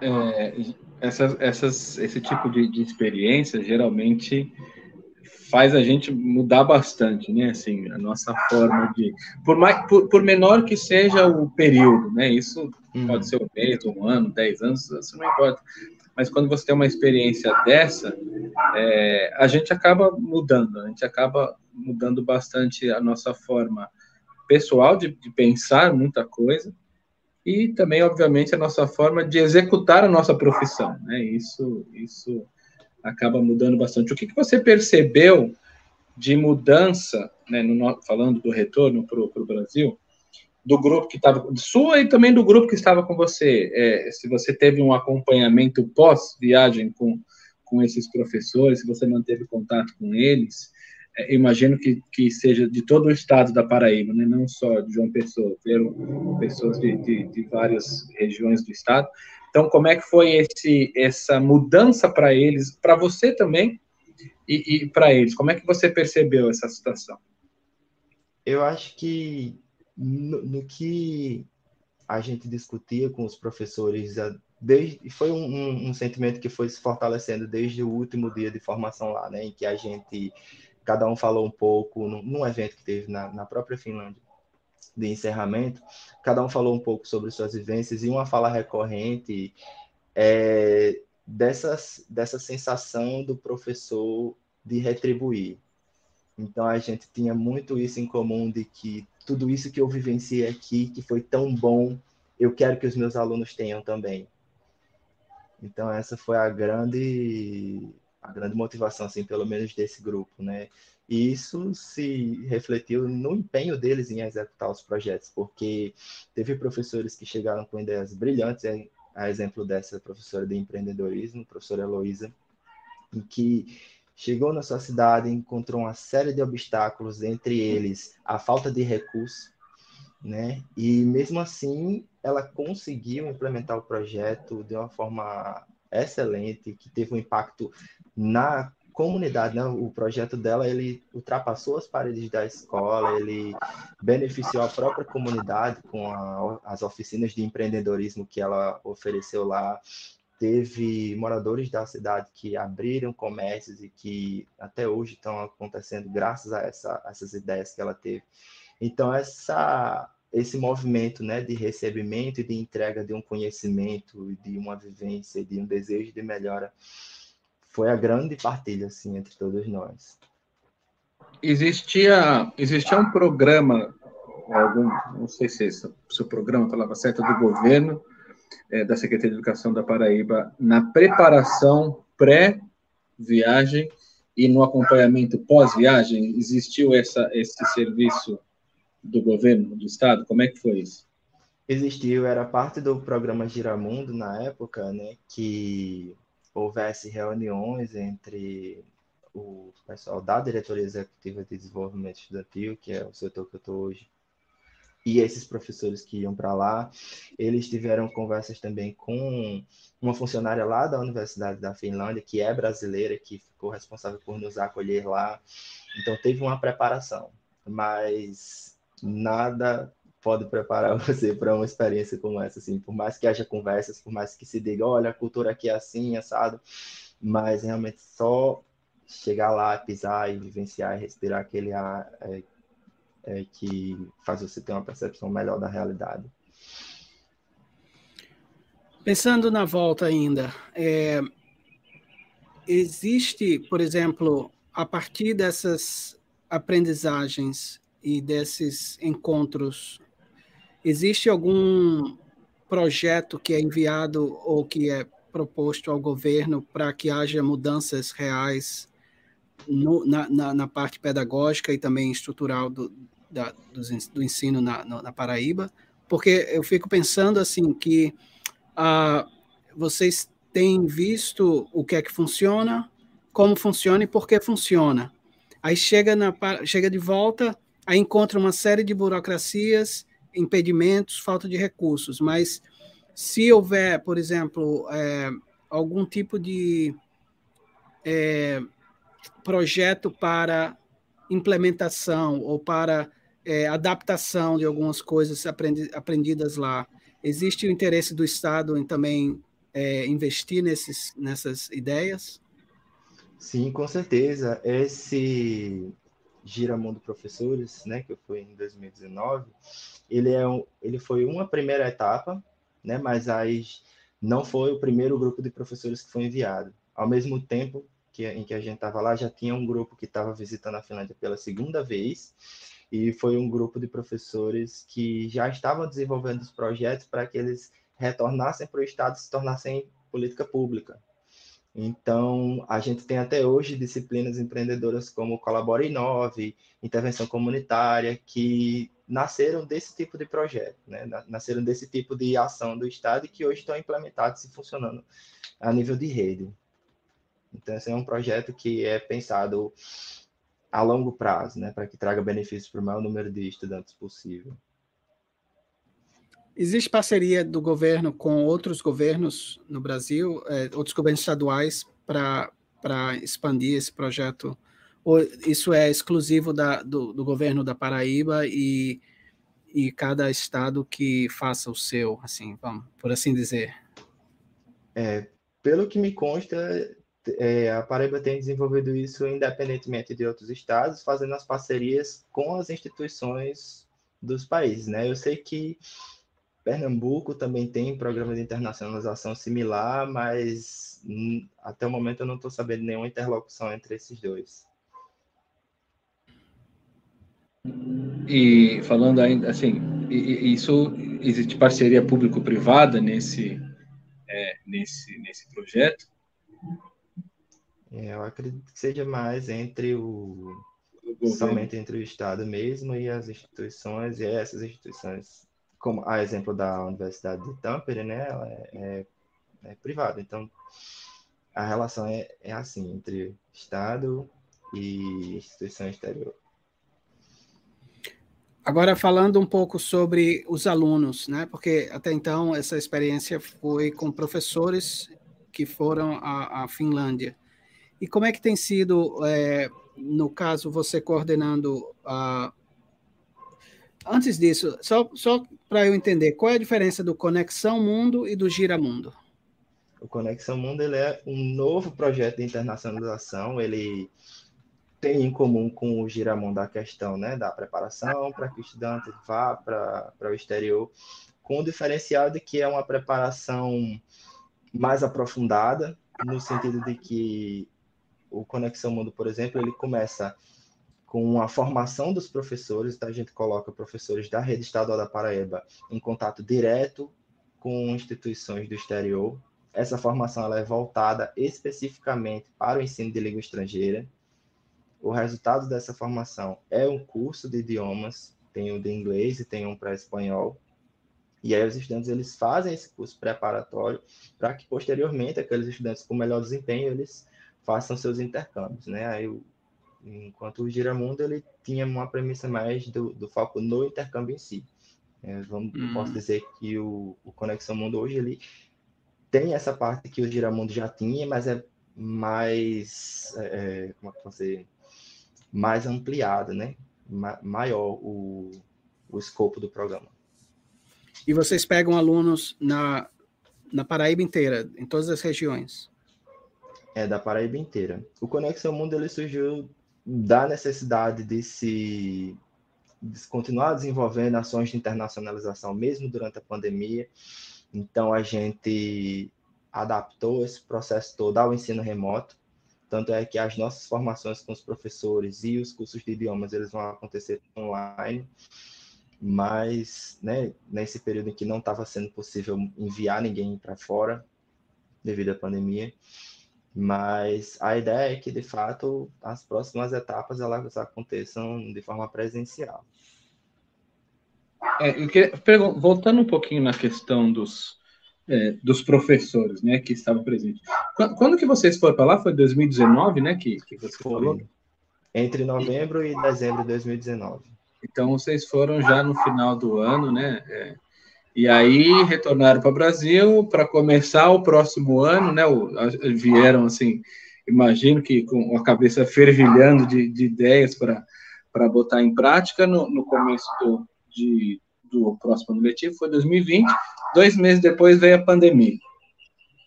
É, essas, essas, esse tipo de, de experiência geralmente faz a gente mudar bastante, né? Assim, a nossa forma de, por mais, por, por menor que seja o período, né? Isso uhum. pode ser um mês, um ano, dez anos, isso não importa. Mas quando você tem uma experiência dessa, é, a gente acaba mudando, a gente acaba mudando bastante a nossa forma pessoal de, de pensar muita coisa e também, obviamente, a nossa forma de executar a nossa profissão. Né? Isso, isso acaba mudando bastante. O que, que você percebeu de mudança, né, no, falando do retorno para o Brasil, do grupo que estava sua e também do grupo que estava com você? É, se você teve um acompanhamento pós-viagem com, com esses professores, se você manteve contato com eles, é, imagino que, que seja de todo o estado da Paraíba, né? não só de João Pessoa, viram pessoas de, de, de, várias regiões do estado. Então, como é que foi esse, essa mudança para eles, para você também e, e para eles? Como é que você percebeu essa situação? Eu acho que no, no que a gente discutia com os professores, desde, foi um, um, um sentimento que foi se fortalecendo desde o último dia de formação lá, né, em que a gente cada um falou um pouco num, num evento que teve na, na própria Finlândia de encerramento, cada um falou um pouco sobre suas vivências e uma fala recorrente é dessas, dessa sensação do professor de retribuir. Então a gente tinha muito isso em comum de que tudo isso que eu vivenciei aqui, que foi tão bom, eu quero que os meus alunos tenham também. Então essa foi a grande a grande motivação, assim, pelo menos desse grupo, né? E isso se refletiu no empenho deles em executar os projetos, porque teve professores que chegaram com ideias brilhantes, a exemplo dessa professora de empreendedorismo, professora Heloísa, em que chegou na sua cidade, encontrou uma série de obstáculos, entre eles a falta de recurso, né? E mesmo assim, ela conseguiu implementar o projeto de uma forma excelente, que teve um impacto na comunidade, né? O projeto dela, ele ultrapassou as paredes da escola, ele beneficiou a própria comunidade com a, as oficinas de empreendedorismo que ela ofereceu lá. Teve moradores da cidade que abriram comércios e que até hoje estão acontecendo graças a, essa, a essas ideias que ela teve. Então, essa esse movimento né, de recebimento e de entrega de um conhecimento, de uma vivência, de um desejo de melhora, foi a grande partilha assim entre todos nós. Existia existia um programa algum não sei se, esse, se o programa falava certo do governo é, da Secretaria de Educação da Paraíba na preparação pré-viagem e no acompanhamento pós-viagem? Existiu essa esse serviço do governo do estado? Como é que foi isso? Existiu era parte do programa Giramundo na época né que houvesse reuniões entre o pessoal da Diretoria Executiva de Desenvolvimento Estudantil, que é o setor que eu estou hoje, e esses professores que iam para lá, eles tiveram conversas também com uma funcionária lá da Universidade da Finlândia, que é brasileira, que ficou responsável por nos acolher lá. Então, teve uma preparação, mas nada pode preparar você para uma experiência como essa, assim, por mais que haja conversas, por mais que se diga, olha, a cultura aqui é assim, assado, mas realmente só chegar lá, pisar e vivenciar e respirar aquele ar é, é, que faz você ter uma percepção melhor da realidade. Pensando na volta ainda, é, existe, por exemplo, a partir dessas aprendizagens e desses encontros, existe algum projeto que é enviado ou que é proposto ao governo para que haja mudanças reais no, na, na, na, parte pedagógica e também estrutural do, da, do, ensino na, na, Paraíba, porque eu fico pensando assim que ah, vocês têm visto o que é que funciona, como funciona e por que funciona. Aí chega, na, chega de volta, aí encontra uma série de burocracias, impedimentos, falta de recursos, mas se houver, por exemplo, é, algum tipo de é, projeto para implementação ou para é, adaptação de algumas coisas aprendi, aprendidas lá. Existe o interesse do Estado em também é, investir nesses, nessas ideias? Sim, com certeza. Esse Giramundo Professores, né, que foi em 2019, ele, é um, ele foi uma primeira etapa, né, mas aí não foi o primeiro grupo de professores que foi enviado. Ao mesmo tempo, que, em que a gente estava lá, já tinha um grupo que estava visitando a Finlândia pela segunda vez, e foi um grupo de professores que já estavam desenvolvendo os projetos para que eles retornassem para o Estado e se tornassem política pública. Então, a gente tem até hoje disciplinas empreendedoras como Colabora Inove, Intervenção Comunitária, que nasceram desse tipo de projeto, né? nasceram desse tipo de ação do Estado e que hoje estão implementados e funcionando a nível de rede. Então, esse é um projeto que é pensado a longo prazo, né, para que traga benefícios para o maior número de estudantes possível. Existe parceria do governo com outros governos no Brasil, é, outros governos estaduais, para expandir esse projeto? Ou isso é exclusivo da, do, do governo da Paraíba e, e cada estado que faça o seu, assim, vamos, por assim dizer? É, pelo que me consta, é, a Paraíba tem desenvolvido isso independentemente de outros estados, fazendo as parcerias com as instituições dos países, né? Eu sei que Pernambuco também tem programa de internacionalização similar, mas até o momento eu não estou sabendo nenhuma interlocução entre esses dois. E falando ainda assim, isso existe parceria público-privada nesse, é, nesse, nesse projeto? É, eu acredito que seja mais entre o, o somente entre o Estado mesmo e as instituições, e essas instituições, como a exemplo da Universidade de Tampere, né, ela é, é, é privada. Então, a relação é, é assim, entre Estado e instituição exterior. Agora, falando um pouco sobre os alunos, né? Porque até então essa experiência foi com professores que foram à, à Finlândia. E como é que tem sido, é, no caso, você coordenando a. Antes disso, só, só para eu entender, qual é a diferença do Conexão Mundo e do Gira Mundo? O Conexão Mundo ele é um novo projeto de internacionalização, ele tem em comum com o Giramundo a questão né, da preparação para que o estudante vá para o exterior, com o diferencial de que é uma preparação mais aprofundada, no sentido de que o Conexão Mundo, por exemplo, ele começa com a formação dos professores, então a gente coloca professores da rede estadual da Paraíba em contato direto com instituições do exterior. Essa formação ela é voltada especificamente para o ensino de língua estrangeira. O resultado dessa formação é um curso de idiomas, tem um de inglês e tem um para espanhol. E aí os estudantes eles fazem esse curso preparatório para que posteriormente aqueles estudantes com melhor desempenho eles façam seus intercâmbios, né? Aí enquanto o Giramundo ele tinha uma premissa mais do, do foco no intercâmbio em si. É, vamos, hum. Posso dizer que o, o, Conexão Mundo hoje ele tem essa parte que o Giramundo já tinha, mas é mais, é, é como é que você, mais ampliada, né? Ma maior o, o escopo do programa. E vocês pegam alunos na, na Paraíba inteira, em todas as regiões? É, da Paraíba inteira. O Conexão Mundo ele surgiu da necessidade de se, de continuar desenvolvendo ações de internacionalização, mesmo durante a pandemia. Então, a gente adaptou esse processo todo ao ensino remoto. Tanto é que as nossas formações com os professores e os cursos de idiomas eles vão acontecer online, mas né, nesse período em que não estava sendo possível enviar ninguém para fora devido à pandemia, mas a ideia é que, de fato, as próximas etapas elas aconteçam de forma presencial. É, queria, voltando um pouquinho na questão dos, é, dos professores, né, que estavam presentes. Quando, quando que vocês foram para lá? Foi 2019, né, que, que você Foi. falou? Entre novembro e dezembro de 2019. Então, vocês foram já no final do ano, né? É, e aí retornaram para o Brasil para começar o próximo ano, né? Vieram assim, imagino que com a cabeça fervilhando de, de ideias para botar em prática no, no começo do, de, do próximo ano letivo, foi 2020. Dois meses depois veio a pandemia.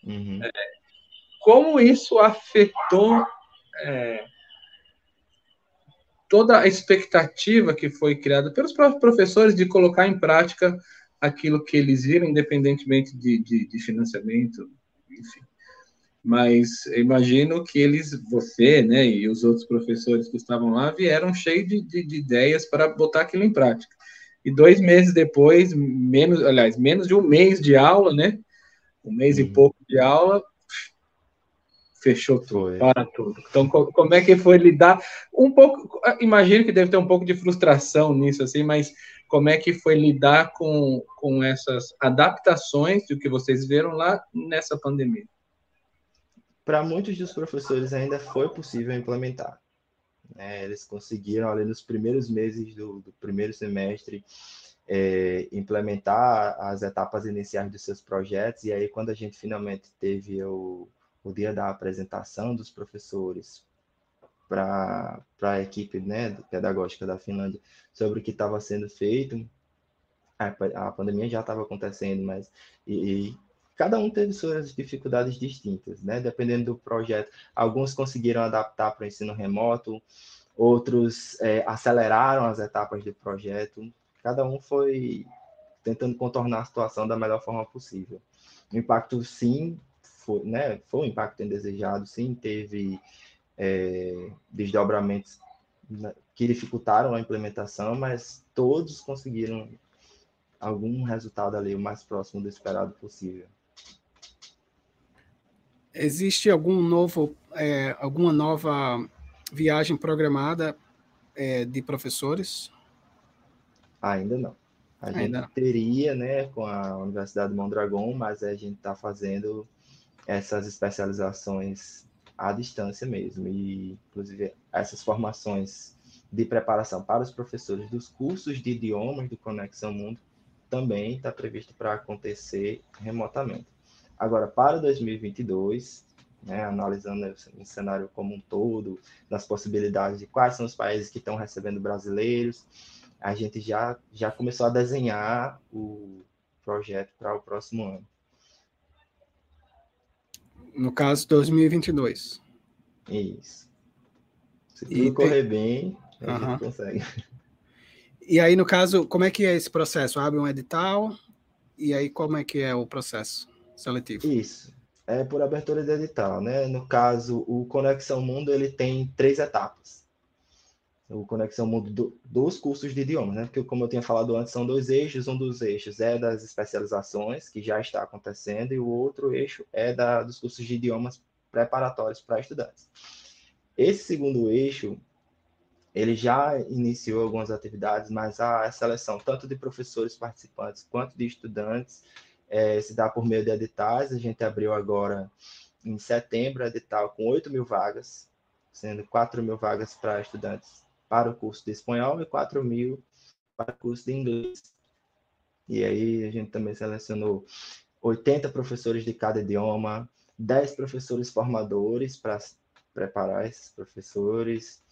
Uhum. É, como isso afetou é, toda a expectativa que foi criada pelos próprios professores de colocar em prática aquilo que eles viram, independentemente de, de, de financiamento, enfim. Mas imagino que eles, você, né, e os outros professores que estavam lá, vieram cheios de, de, de ideias para botar aquilo em prática. E dois meses depois, menos, aliás, menos de um mês de aula, né, um mês uhum. e pouco de aula, fechou tudo, para tudo. Então, como é que foi lidar? Um pouco, imagino que deve ter um pouco de frustração nisso, assim, mas como é que foi lidar com, com essas adaptações do que vocês viram lá nessa pandemia? Para muitos dos professores ainda foi possível implementar. Né? Eles conseguiram, ali nos primeiros meses do, do primeiro semestre, é, implementar as etapas iniciais dos seus projetos, e aí quando a gente finalmente teve o, o dia da apresentação dos professores para a equipe né, pedagógica da Finlândia sobre o que estava sendo feito. A, pandemia já estava acontecendo, mas e, e, cada um teve suas dificuldades distintas, né? Dependendo do projeto, alguns conseguiram adaptar para o ensino remoto, outros é, aceleraram as etapas do projeto. Cada um foi tentando contornar a situação da melhor forma possível. O impacto, sim, foi, né? Foi um impacto indesejado, sim, teve é, desdobramentos que dificultaram a implementação, mas todos conseguiram algum resultado ali o mais próximo do esperado possível. Existe algum novo, é, alguma nova viagem programada é, de professores? Ainda não. A Ainda gente não. teria, né, com a Universidade de Mondragon, mas a gente está fazendo essas especializações à distância mesmo. E, inclusive, essas formações de preparação para os professores dos cursos de idiomas do Conexão Mundo também está previsto para acontecer remotamente. Agora, para 2022, né, analisando o cenário como um todo, das possibilidades de quais são os países que estão recebendo brasileiros, a gente já, já começou a desenhar o projeto para o próximo ano. No caso, 2022. Isso. Se tudo e correr tem... bem, a uhum. gente consegue. E aí, no caso, como é que é esse processo? Abre um edital e aí como é que é o processo seletivo? Isso. é por abertura de edital, né? No caso, o Conexão Mundo ele tem três etapas. O Conexão Mundo do, dos cursos de idiomas, né? Porque como eu tinha falado antes, são dois eixos. Um dos eixos é das especializações, que já está acontecendo, e o outro eixo é da, dos cursos de idiomas preparatórios para estudantes. Esse segundo eixo, ele já iniciou algumas atividades, mas a seleção tanto de professores participantes quanto de estudantes é, se dá por meio de editais. A gente abriu agora em setembro edital com 8 mil vagas, sendo 4 mil vagas para estudantes para o curso de espanhol e 4 mil para o curso de inglês. E aí a gente também selecionou 80 professores de cada idioma, 10 professores formadores para preparar esses professores,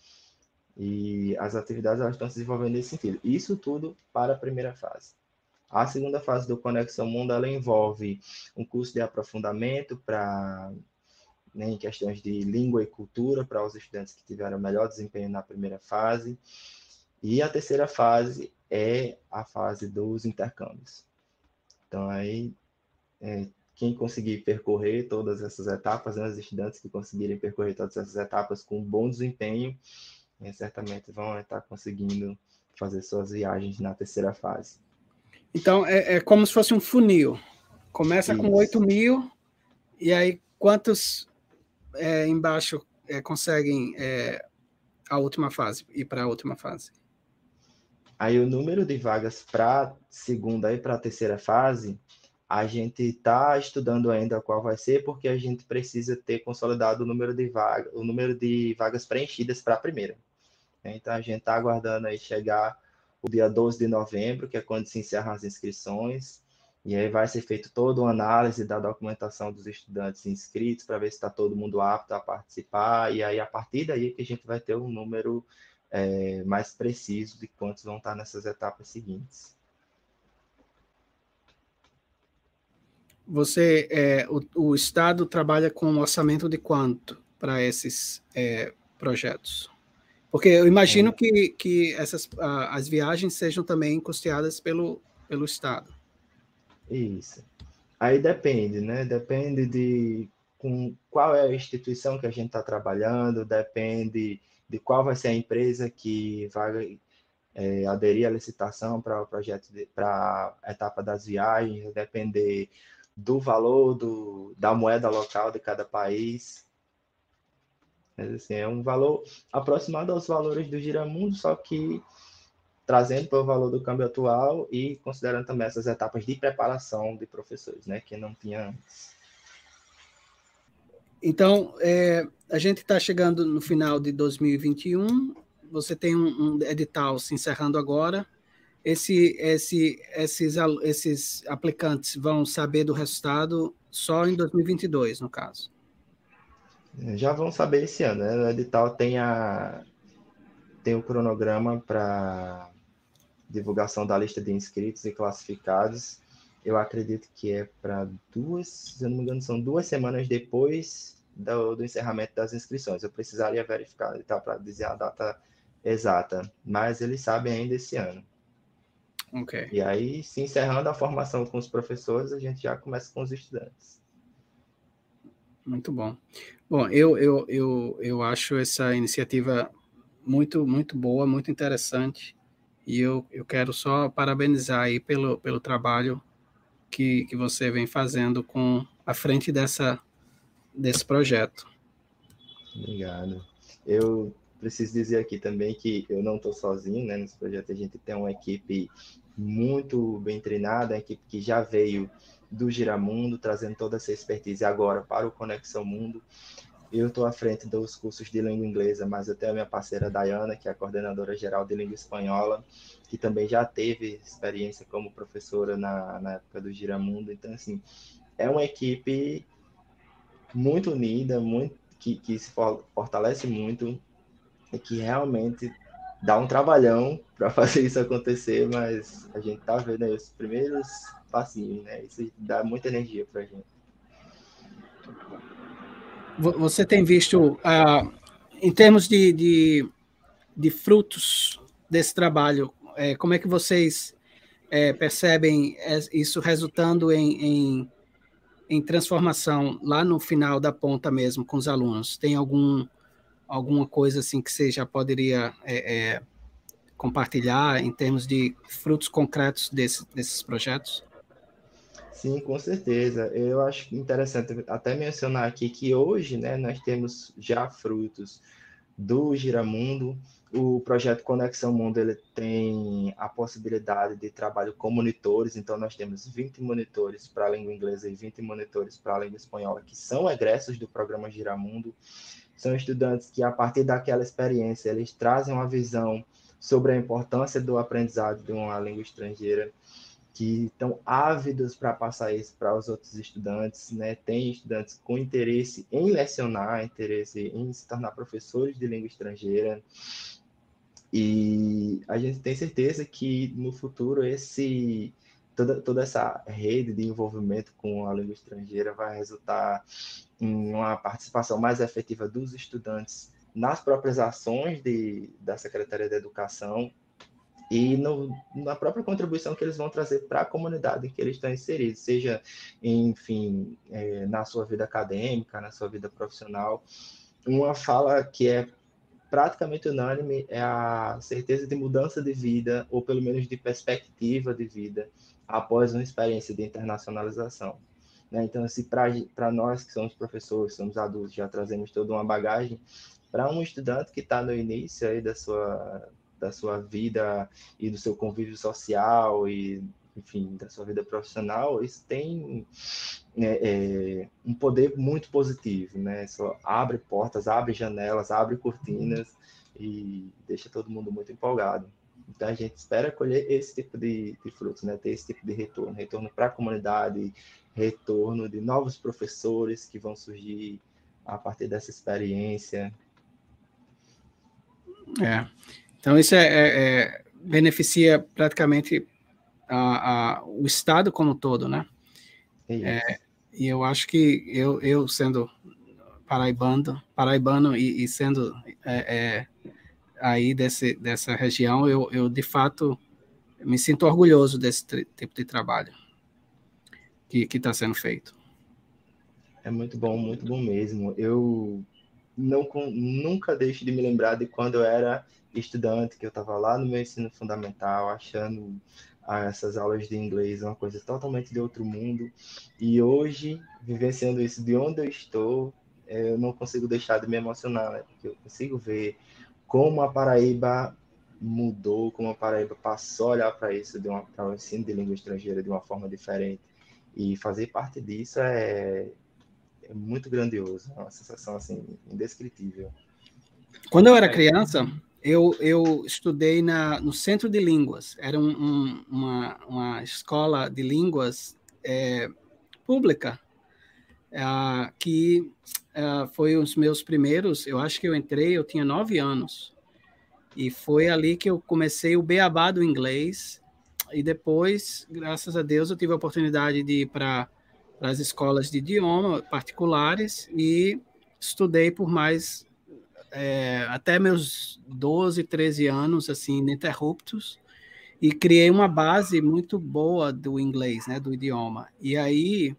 e as atividades elas estão se desenvolvendo nesse sentido. Isso tudo para a primeira fase. A segunda fase do Conexão Mundo ela envolve um curso de aprofundamento para né, em questões de língua e cultura para os estudantes que tiveram melhor desempenho na primeira fase. E a terceira fase é a fase dos intercâmbios. Então, aí, é, quem conseguir percorrer todas essas etapas, né, os estudantes que conseguirem percorrer todas essas etapas com bom desempenho, é, certamente vão estar conseguindo fazer suas viagens na terceira fase. Então, é, é como se fosse um funil. Começa Isso. com 8 mil, e aí quantos é, embaixo é, conseguem é, a última fase, ir para a última fase? Aí o número de vagas para segunda e para terceira fase, a gente está estudando ainda qual vai ser, porque a gente precisa ter consolidado o número de vagas, o número de vagas preenchidas para a primeira. Então a gente está aguardando aí chegar o dia 12 de novembro, que é quando se encerram as inscrições, e aí vai ser feito toda uma análise da documentação dos estudantes inscritos para ver se está todo mundo apto a participar, e aí a partir daí que a gente vai ter um número é, mais preciso de quantos vão estar nessas etapas seguintes. Você, é, o, o, Estado trabalha com um orçamento de quanto para esses é, projetos? Porque eu imagino é. que, que essas, as viagens sejam também custeadas pelo, pelo Estado. Isso. Aí depende, né? Depende de com qual é a instituição que a gente está trabalhando, depende de qual vai ser a empresa que vai é, aderir à licitação para o projeto, para a etapa das viagens, vai depender do valor do, da moeda local de cada país. Mas, assim, é um valor aproximado aos valores do giramundo, só que trazendo para o valor do câmbio atual e considerando também essas etapas de preparação de professores, né, que não tinha antes. Então, é, a gente está chegando no final de 2021, você tem um, um, edital se encerrando agora, esse, esse, esses, esses aplicantes vão saber do resultado só em 2022, no caso. Já vão saber esse ano, né? O edital tem, a, tem o cronograma para divulgação da lista de inscritos e classificados. Eu acredito que é para duas, se eu não me engano, são duas semanas depois do, do encerramento das inscrições. Eu precisaria verificar tá, para dizer a data exata, mas eles sabem ainda esse ano. Ok. E aí, se encerrando a formação com os professores, a gente já começa com os estudantes. Muito bom. Bom, eu, eu, eu, eu acho essa iniciativa muito, muito boa, muito interessante. E eu, eu quero só parabenizar aí pelo, pelo trabalho que, que você vem fazendo com a frente dessa, desse projeto. Obrigado. Eu preciso dizer aqui também que eu não estou sozinho né, nesse projeto. A gente tem uma equipe muito bem treinada, uma equipe que já veio do Giramundo, trazendo toda essa expertise agora para o Conexão Mundo. Eu estou à frente dos cursos de língua inglesa, mas eu tenho a minha parceira Dayana, que é a coordenadora geral de língua espanhola, que também já teve experiência como professora na, na época do Giramundo. Então, assim, é uma equipe muito unida, muito, que, que se fortalece muito e que realmente dá um trabalhão para fazer isso acontecer, mas a gente tá vendo aí os primeiros passinhos, né? Isso dá muita energia para a gente. Você tem visto, uh, em termos de, de, de, frutos desse trabalho, é, como é que vocês é, percebem isso resultando em, em, em transformação lá no final da ponta mesmo com os alunos? Tem algum alguma coisa assim que você já poderia é, compartilhar em termos de frutos concretos desse, desses projetos? Sim, com certeza. Eu acho interessante até mencionar aqui que hoje, né, nós temos já frutos do Giramundo. O projeto Conexão Mundo ele tem a possibilidade de trabalho com monitores, então nós temos 20 monitores para a língua inglesa e 20 monitores para a língua espanhola, que são egressos do programa Giramundo. São estudantes que, a partir daquela experiência, eles trazem uma visão sobre a importância do aprendizado de uma língua estrangeira que estão ávidos para passar isso para os outros estudantes, né? Tem estudantes com interesse em lecionar, interesse em se tornar professores de língua estrangeira. E a gente tem certeza que no futuro esse toda, toda essa rede de envolvimento com a língua estrangeira vai resultar em uma participação mais efetiva dos estudantes nas próprias ações de, da Secretaria da Educação e no, na própria contribuição que eles vão trazer para a comunidade em que eles estão inseridos, seja, enfim, é, na sua vida acadêmica, na sua vida profissional. Uma fala que é praticamente unânime é a certeza de mudança de vida, ou pelo menos de perspectiva de vida, após uma experiência de internacionalização. Né? Então, se para nós que somos professores, somos adultos, já trazemos toda uma bagagem, para um estudante que está no início aí da sua da sua vida e do seu convívio social e enfim da sua vida profissional isso tem é, é, um poder muito positivo né? Só abre portas abre janelas abre cortinas e deixa todo mundo muito empolgado. Então a gente espera colher esse tipo de, de frutos né? Ter esse tipo de retorno retorno para a comunidade retorno de novos professores que vão surgir a partir dessa experiência. É então, isso é, é, é beneficia praticamente a, a, o Estado como um todo, né? É, e eu acho que eu, eu sendo paraibano, paraibano e, e sendo é, é, aí desse, dessa região, eu, eu de fato me sinto orgulhoso desse tipo de trabalho que está sendo feito. É muito bom, muito bom mesmo. Eu não, nunca deixo de me lembrar de quando eu era estudante, que eu estava lá no meu ensino fundamental, achando ah, essas aulas de inglês uma coisa totalmente de outro mundo. E hoje, vivenciando isso de onde eu estou, eh, eu não consigo deixar de me emocionar, né? porque eu consigo ver como a Paraíba mudou, como a Paraíba passou a olhar para isso, de para o ensino de língua estrangeira de uma forma diferente. E fazer parte disso é, é muito grandioso, é uma sensação assim indescritível. Quando eu era criança, eu, eu estudei na, no Centro de Línguas, era um, um, uma, uma escola de línguas é, pública, é, que é, foi os meus primeiros, eu acho que eu entrei, eu tinha nove anos, e foi ali que eu comecei o beabá do inglês, e depois, graças a Deus, eu tive a oportunidade de ir para as escolas de idioma particulares e estudei por mais é, até meus 12, 13 anos, assim, ininterruptos, e criei uma base muito boa do inglês, né, do idioma. E aí,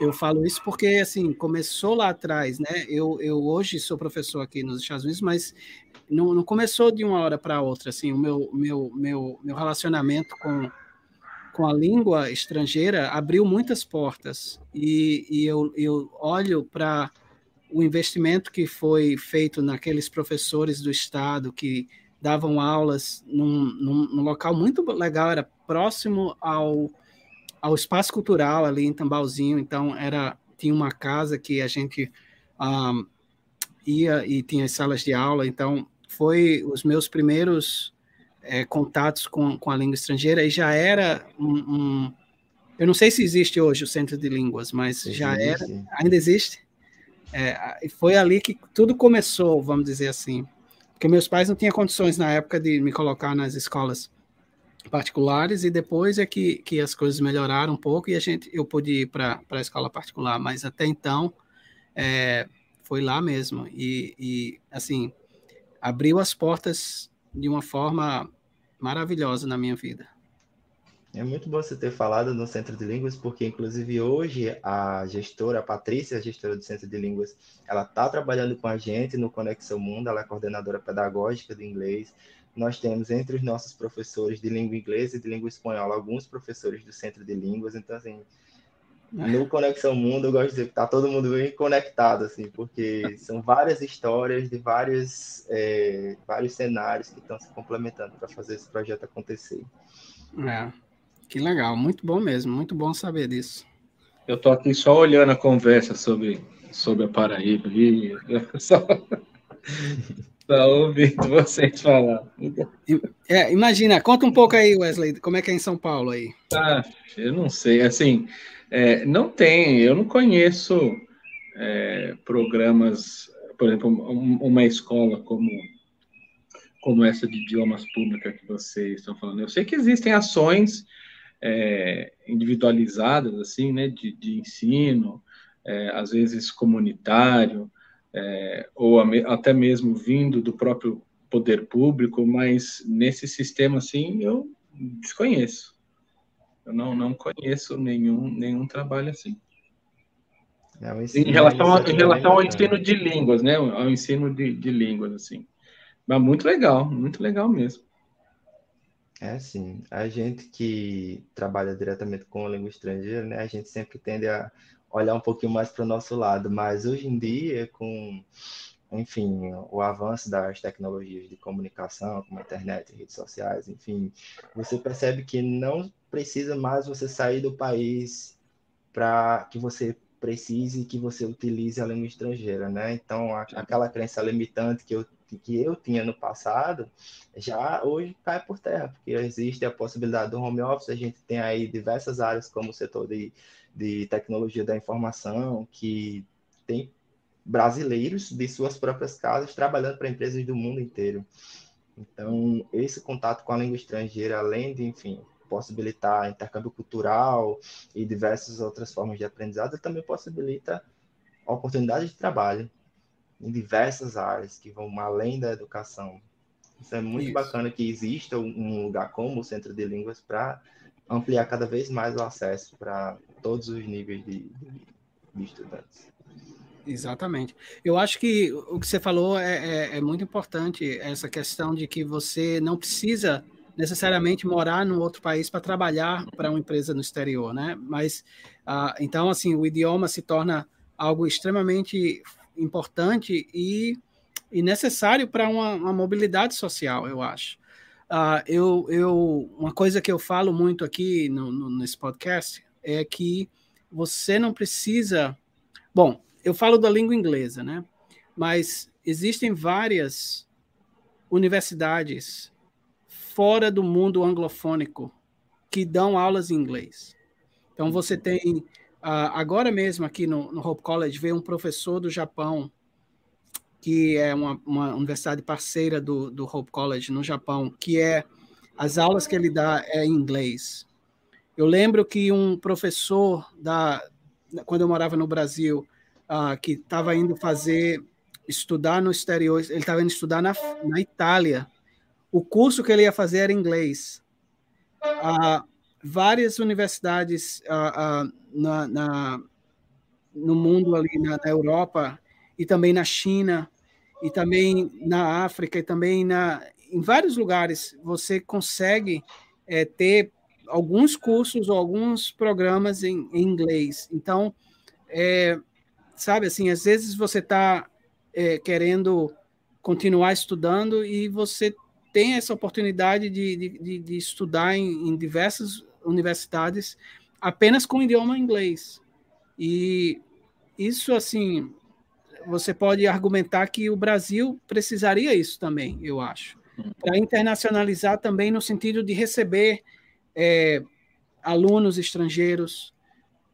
eu falo isso porque, assim, começou lá atrás, né, eu, eu hoje sou professor aqui nos Estados Unidos, mas não, não começou de uma hora para outra, assim, o meu, meu, meu, meu relacionamento com, com a língua estrangeira abriu muitas portas, e, e eu, eu olho para o investimento que foi feito naqueles professores do Estado que davam aulas num, num, num local muito legal, era próximo ao, ao espaço cultural ali em Tambalzinho, então era tinha uma casa que a gente um, ia e tinha salas de aula, então foi os meus primeiros é, contatos com, com a língua estrangeira e já era um, um, eu não sei se existe hoje o Centro de Línguas, mas existe. já era, ainda existe? É, foi ali que tudo começou, vamos dizer assim. Porque meus pais não tinham condições na época de me colocar nas escolas particulares e depois é que, que as coisas melhoraram um pouco e a gente eu pude ir para a escola particular, mas até então é, foi lá mesmo e, e assim abriu as portas de uma forma maravilhosa na minha vida. É muito bom você ter falado no Centro de Línguas, porque inclusive hoje a gestora, a Patrícia, a gestora do Centro de Línguas, ela está trabalhando com a gente no Conexão Mundo, ela é coordenadora pedagógica do inglês. Nós temos entre os nossos professores de língua inglesa e de língua espanhola alguns professores do Centro de Línguas, então assim, no Conexão Mundo, eu gosto de dizer que tá todo mundo bem conectado, assim, porque são várias histórias de vários, é, vários cenários que estão se complementando para fazer esse projeto acontecer. É. Que legal, muito bom mesmo, muito bom saber disso. Eu tô aqui só olhando a conversa sobre, sobre a Paraíba e só, só ouvindo vocês falar. É, imagina, conta um pouco aí, Wesley, como é que é em São Paulo aí? Ah, eu não sei, assim, é, não tem, eu não conheço é, programas, por exemplo, uma escola como como essa de idiomas pública que vocês estão falando. Eu sei que existem ações é, individualizadas, assim, né, de, de ensino, é, às vezes comunitário, é, ou até mesmo vindo do próprio poder público, mas nesse sistema, assim, eu desconheço. Eu não, não conheço nenhum, nenhum trabalho assim. É, em relação, a, em relação ao ensino de línguas, né? Ao ensino de, de línguas, assim. Mas muito legal, muito legal mesmo. É assim, a gente que trabalha diretamente com a língua estrangeira, né, a gente sempre tende a olhar um pouquinho mais para o nosso lado, mas hoje em dia, com, enfim, o avanço das tecnologias de comunicação, como a internet, redes sociais, enfim, você percebe que não precisa mais você sair do país para que você precise que você utilize a língua estrangeira, né? Então, aquela crença limitante que eu que eu tinha no passado, já hoje cai por terra, porque existe a possibilidade do home office, a gente tem aí diversas áreas, como o setor de, de tecnologia da informação, que tem brasileiros de suas próprias casas trabalhando para empresas do mundo inteiro. Então, esse contato com a língua estrangeira, além de, enfim, possibilitar intercâmbio cultural e diversas outras formas de aprendizado, também possibilita oportunidades de trabalho em diversas áreas que vão além da educação. Isso é muito Isso. bacana que exista um lugar como o Centro de Línguas para ampliar cada vez mais o acesso para todos os níveis de, de, de, estudantes. Exatamente. Eu acho que o que você falou é, é, é muito importante, essa questão de que você não precisa necessariamente morar num outro país para trabalhar para uma empresa no exterior, né? Mas, ah, então, assim, o idioma se torna algo extremamente importante e, e necessário para uma, uma, mobilidade social, eu acho. Uh, eu, eu, uma coisa que eu falo muito aqui no, no, nesse podcast é que você não precisa. Bom, eu falo da língua inglesa, né? Mas existem várias universidades fora do mundo anglofônico que dão aulas em inglês. Então você tem Uh, agora mesmo, aqui no, no, Hope College, veio um professor do Japão, que é uma, uma universidade parceira do, do, Hope College no Japão, que é as aulas que ele dá é em inglês. Eu lembro que um professor da quando eu morava no Brasil, uh, que estava indo fazer estudar no exterior, ele estava indo estudar na, na Itália. O curso que ele ia fazer era inglês. Uh, várias universidades uh, uh, na, na, no mundo ali na, na, Europa e também na China e também na África e também na, em vários lugares você consegue é, ter alguns cursos ou alguns programas em, em inglês. Então, é, sabe assim, às vezes você está é, querendo continuar estudando e você tem essa oportunidade de, de, de estudar em, em diversos universidades apenas com o idioma inglês. E isso, assim, você pode argumentar que o Brasil precisaria isso também, eu acho. Para internacionalizar também no sentido de receber é, alunos estrangeiros,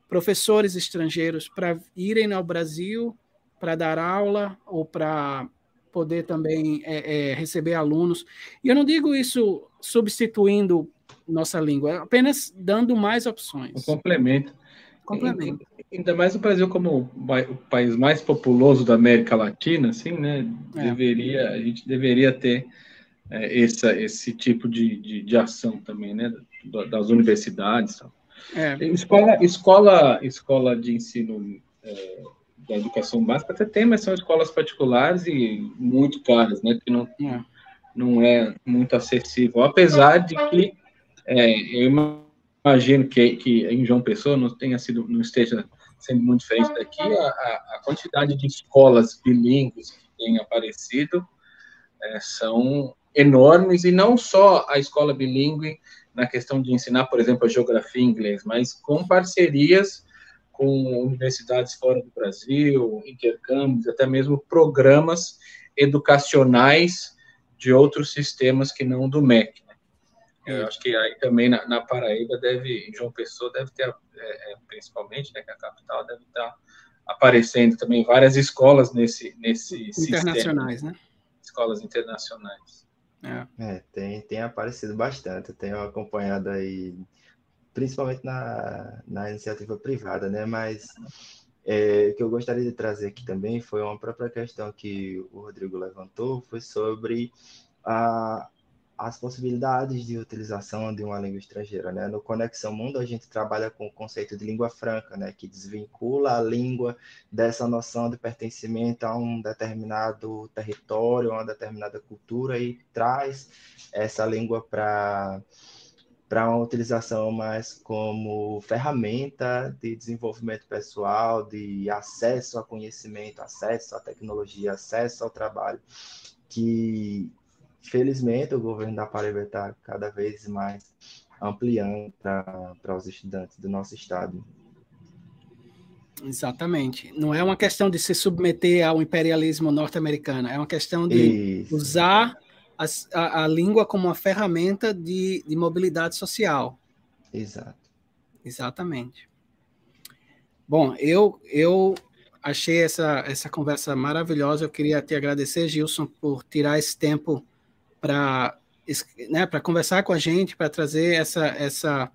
professores estrangeiros, para irem ao Brasil para dar aula ou para poder também é, é, receber alunos. E eu não digo isso substituindo nossa língua, é apenas dando mais opções. Um complemento. Complemento. Ainda mais o Brasil como o país mais populoso da América Latina, assim, né? É. Deveria, a gente deveria ter é, esse, esse tipo de, de, de, ação também, né? das universidades. É. Escola, escola, escola de ensino é, da educação básica até tem, mas são escolas particulares e muito caras, né? Que não, é. não é muito acessível. Apesar de que é, eu imagino que, que em João Pessoa não tenha sido, não esteja sendo muito diferente daqui, a, a quantidade de escolas bilíngues que tem aparecido é, são enormes, e não só a escola bilíngue na questão de ensinar, por exemplo, a geografia em inglês, mas com parcerias com universidades fora do Brasil, intercâmbios, até mesmo programas educacionais de outros sistemas que não do MEC. Né? Eu acho que aí também na, na, Paraíba deve, João Pessoa deve ter, é, é, principalmente, né, que é a capital deve estar aparecendo também várias escolas nesse nesse internacionais, sistema, né? Escolas internacionais. É. é, tem, tem aparecido bastante, tenho acompanhado aí principalmente na, na iniciativa privada, né? Mas é, o que eu gostaria de trazer aqui também foi uma própria questão que o Rodrigo levantou, foi sobre a, as possibilidades de utilização de uma língua estrangeira, né? No Conexão Mundo a gente trabalha com o conceito de língua franca, né? Que desvincula a língua dessa noção de pertencimento a um determinado território, a uma determinada cultura e traz essa língua para para uma utilização mais como ferramenta de desenvolvimento pessoal, de acesso a conhecimento, acesso à tecnologia, acesso ao trabalho, que felizmente o governo da Paraíba está cada vez mais ampliando para os estudantes do nosso estado. Exatamente. Não é uma questão de se submeter ao imperialismo norte-americano, é uma questão de Isso. usar a, a, a língua como uma ferramenta de, de mobilidade social. Exato. Exatamente. Bom, eu, eu achei essa, essa conversa maravilhosa. Eu queria te agradecer, Gilson, por tirar esse tempo para né, conversar com a gente, para trazer essa, essa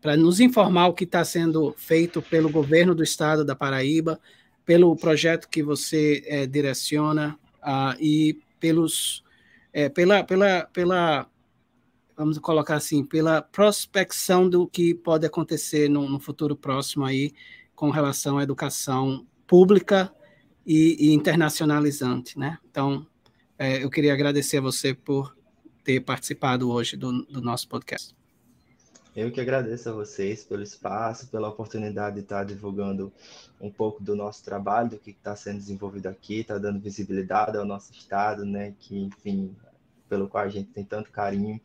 para nos informar o que está sendo feito pelo governo do estado da Paraíba, pelo projeto que você é, direciona uh, e pelos é, pela, pela, pela vamos colocar assim, pela prospecção do que pode acontecer no, no futuro próximo aí com relação à educação pública e, e internacionalizante, né? Então, é, eu queria agradecer a você por ter participado hoje do, do nosso podcast. Eu que agradeço a vocês pelo espaço, pela oportunidade de estar divulgando um pouco do nosso trabalho, do que está sendo desenvolvido aqui, está dando visibilidade ao nosso estado, né? Que, enfim, pelo qual a gente tem tanto carinho.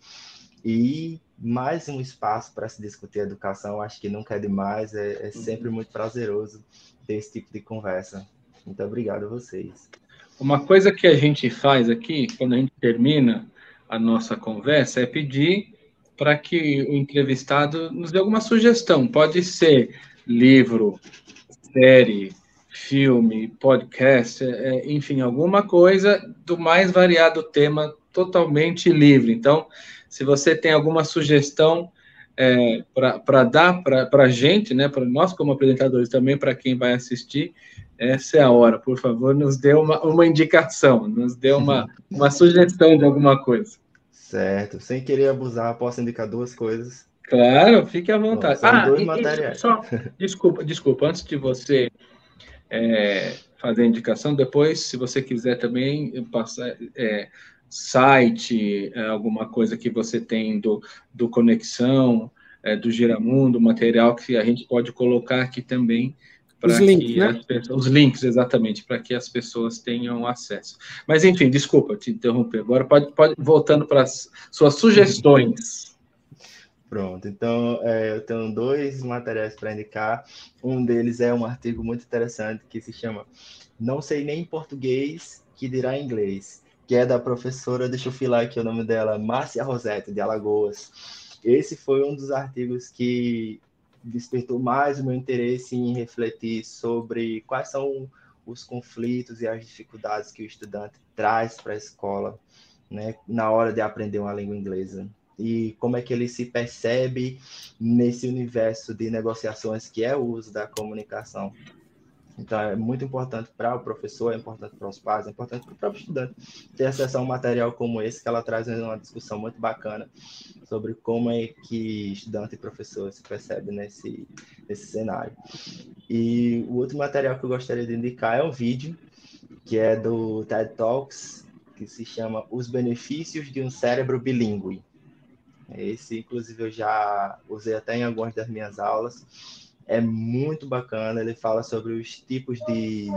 E mais um espaço para se discutir educação, acho que nunca é demais, é, é sempre muito prazeroso ter esse tipo de conversa. Muito obrigado a vocês. Uma coisa que a gente faz aqui, quando a gente termina a nossa conversa, é pedir para que o entrevistado nos dê alguma sugestão. Pode ser livro, série, filme, podcast, é, enfim, alguma coisa do mais variado tema, totalmente livre. Então, se você tem alguma sugestão é, para dar para a gente, né, para nós como apresentadores, também para quem vai assistir, essa é a hora. Por favor, nos dê uma, uma indicação, nos dê uma, uma sugestão de alguma coisa. Certo. Sem querer abusar, posso indicar duas coisas. Claro, fique à vontade. Bom, ah, dois e, materiais. Só, desculpa, desculpa, antes de você é, fazer a indicação, depois, se você quiser também passar é, site, é, alguma coisa que você tem do, do Conexão, é, do Giramundo, material que a gente pode colocar aqui também os links, né? Pessoas, os links, exatamente, para que as pessoas tenham acesso. Mas, enfim, desculpa te interromper. Agora pode, pode voltando para as suas sugestões. Pronto, então é, eu tenho dois materiais para indicar. Um deles é um artigo muito interessante que se chama Não Sei Nem Português, que dirá inglês, que é da professora, deixa eu filar aqui o nome dela, Márcia Rosete, de Alagoas. Esse foi um dos artigos que despertou mais o meu interesse em refletir sobre quais são os conflitos e as dificuldades que o estudante traz para a escola, né, na hora de aprender uma língua inglesa. E como é que ele se percebe nesse universo de negociações que é o uso da comunicação. Então, é muito importante para o professor, é importante para os pais, é importante para o próprio estudante ter acesso a um material como esse, que ela traz uma discussão muito bacana sobre como é que estudante e professor se percebe nesse, nesse cenário. E o outro material que eu gostaria de indicar é um vídeo que é do TED Talks, que se chama Os Benefícios de um Cérebro Bilíngue. Esse, inclusive, eu já usei até em algumas das minhas aulas é muito bacana. Ele fala sobre os tipos de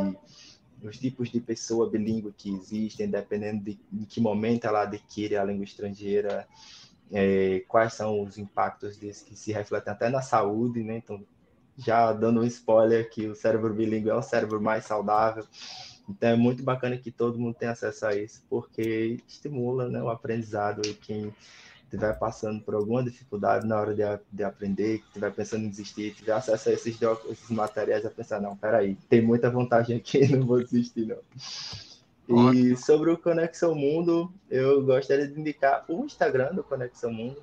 os tipos de pessoa bilíngue que existem, dependendo de em que momento ela adquire a língua estrangeira, é, quais são os impactos desse que se refletem até na saúde, né? Então, já dando um spoiler que o cérebro bilíngue é o cérebro mais saudável. Então é muito bacana que todo mundo tenha acesso a isso, porque estimula né, o aprendizado e quem estiver passando por alguma dificuldade na hora de, de aprender, que estiver pensando em desistir, tiver acesso a esses, esses materiais, a pensar, não, peraí, tem muita vantagem aqui, não vou desistir, não. E sobre o Conexão Mundo, eu gostaria de indicar o Instagram do Conexão Mundo,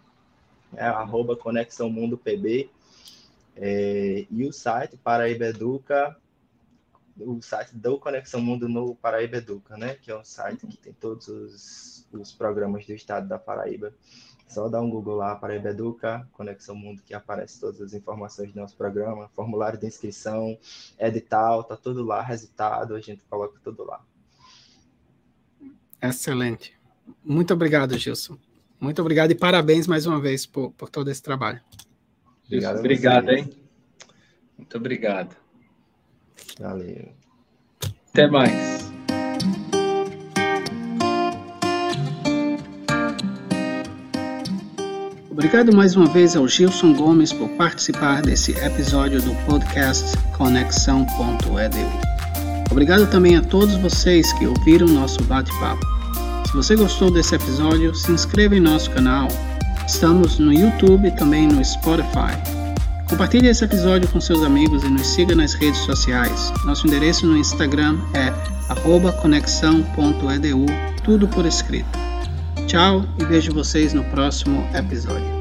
é arroba Conexão Mundo PB, é, e o site Paraíba Educa, o site do Conexão Mundo no Paraíba Educa, né? Que é um site que tem todos os, os programas do estado da Paraíba só dá um Google lá, Paraíba Educa, Conexão Mundo, que aparece todas as informações do nosso programa, formulário de inscrição, edital, tá tudo lá, resultado, a gente coloca tudo lá. Excelente. Muito obrigado, Gilson. Muito obrigado e parabéns mais uma vez por, por todo esse trabalho. Obrigado, obrigado hein? Muito obrigado. Valeu. Até mais. Obrigado mais uma vez ao Gilson Gomes por participar desse episódio do podcast Conexão.edu. Obrigado também a todos vocês que ouviram nosso bate-papo. Se você gostou desse episódio, se inscreva em nosso canal. Estamos no YouTube e também no Spotify. Compartilhe esse episódio com seus amigos e nos siga nas redes sociais. Nosso endereço no Instagram é conexão.edu, tudo por escrito. Tchau e vejo vocês no próximo episódio.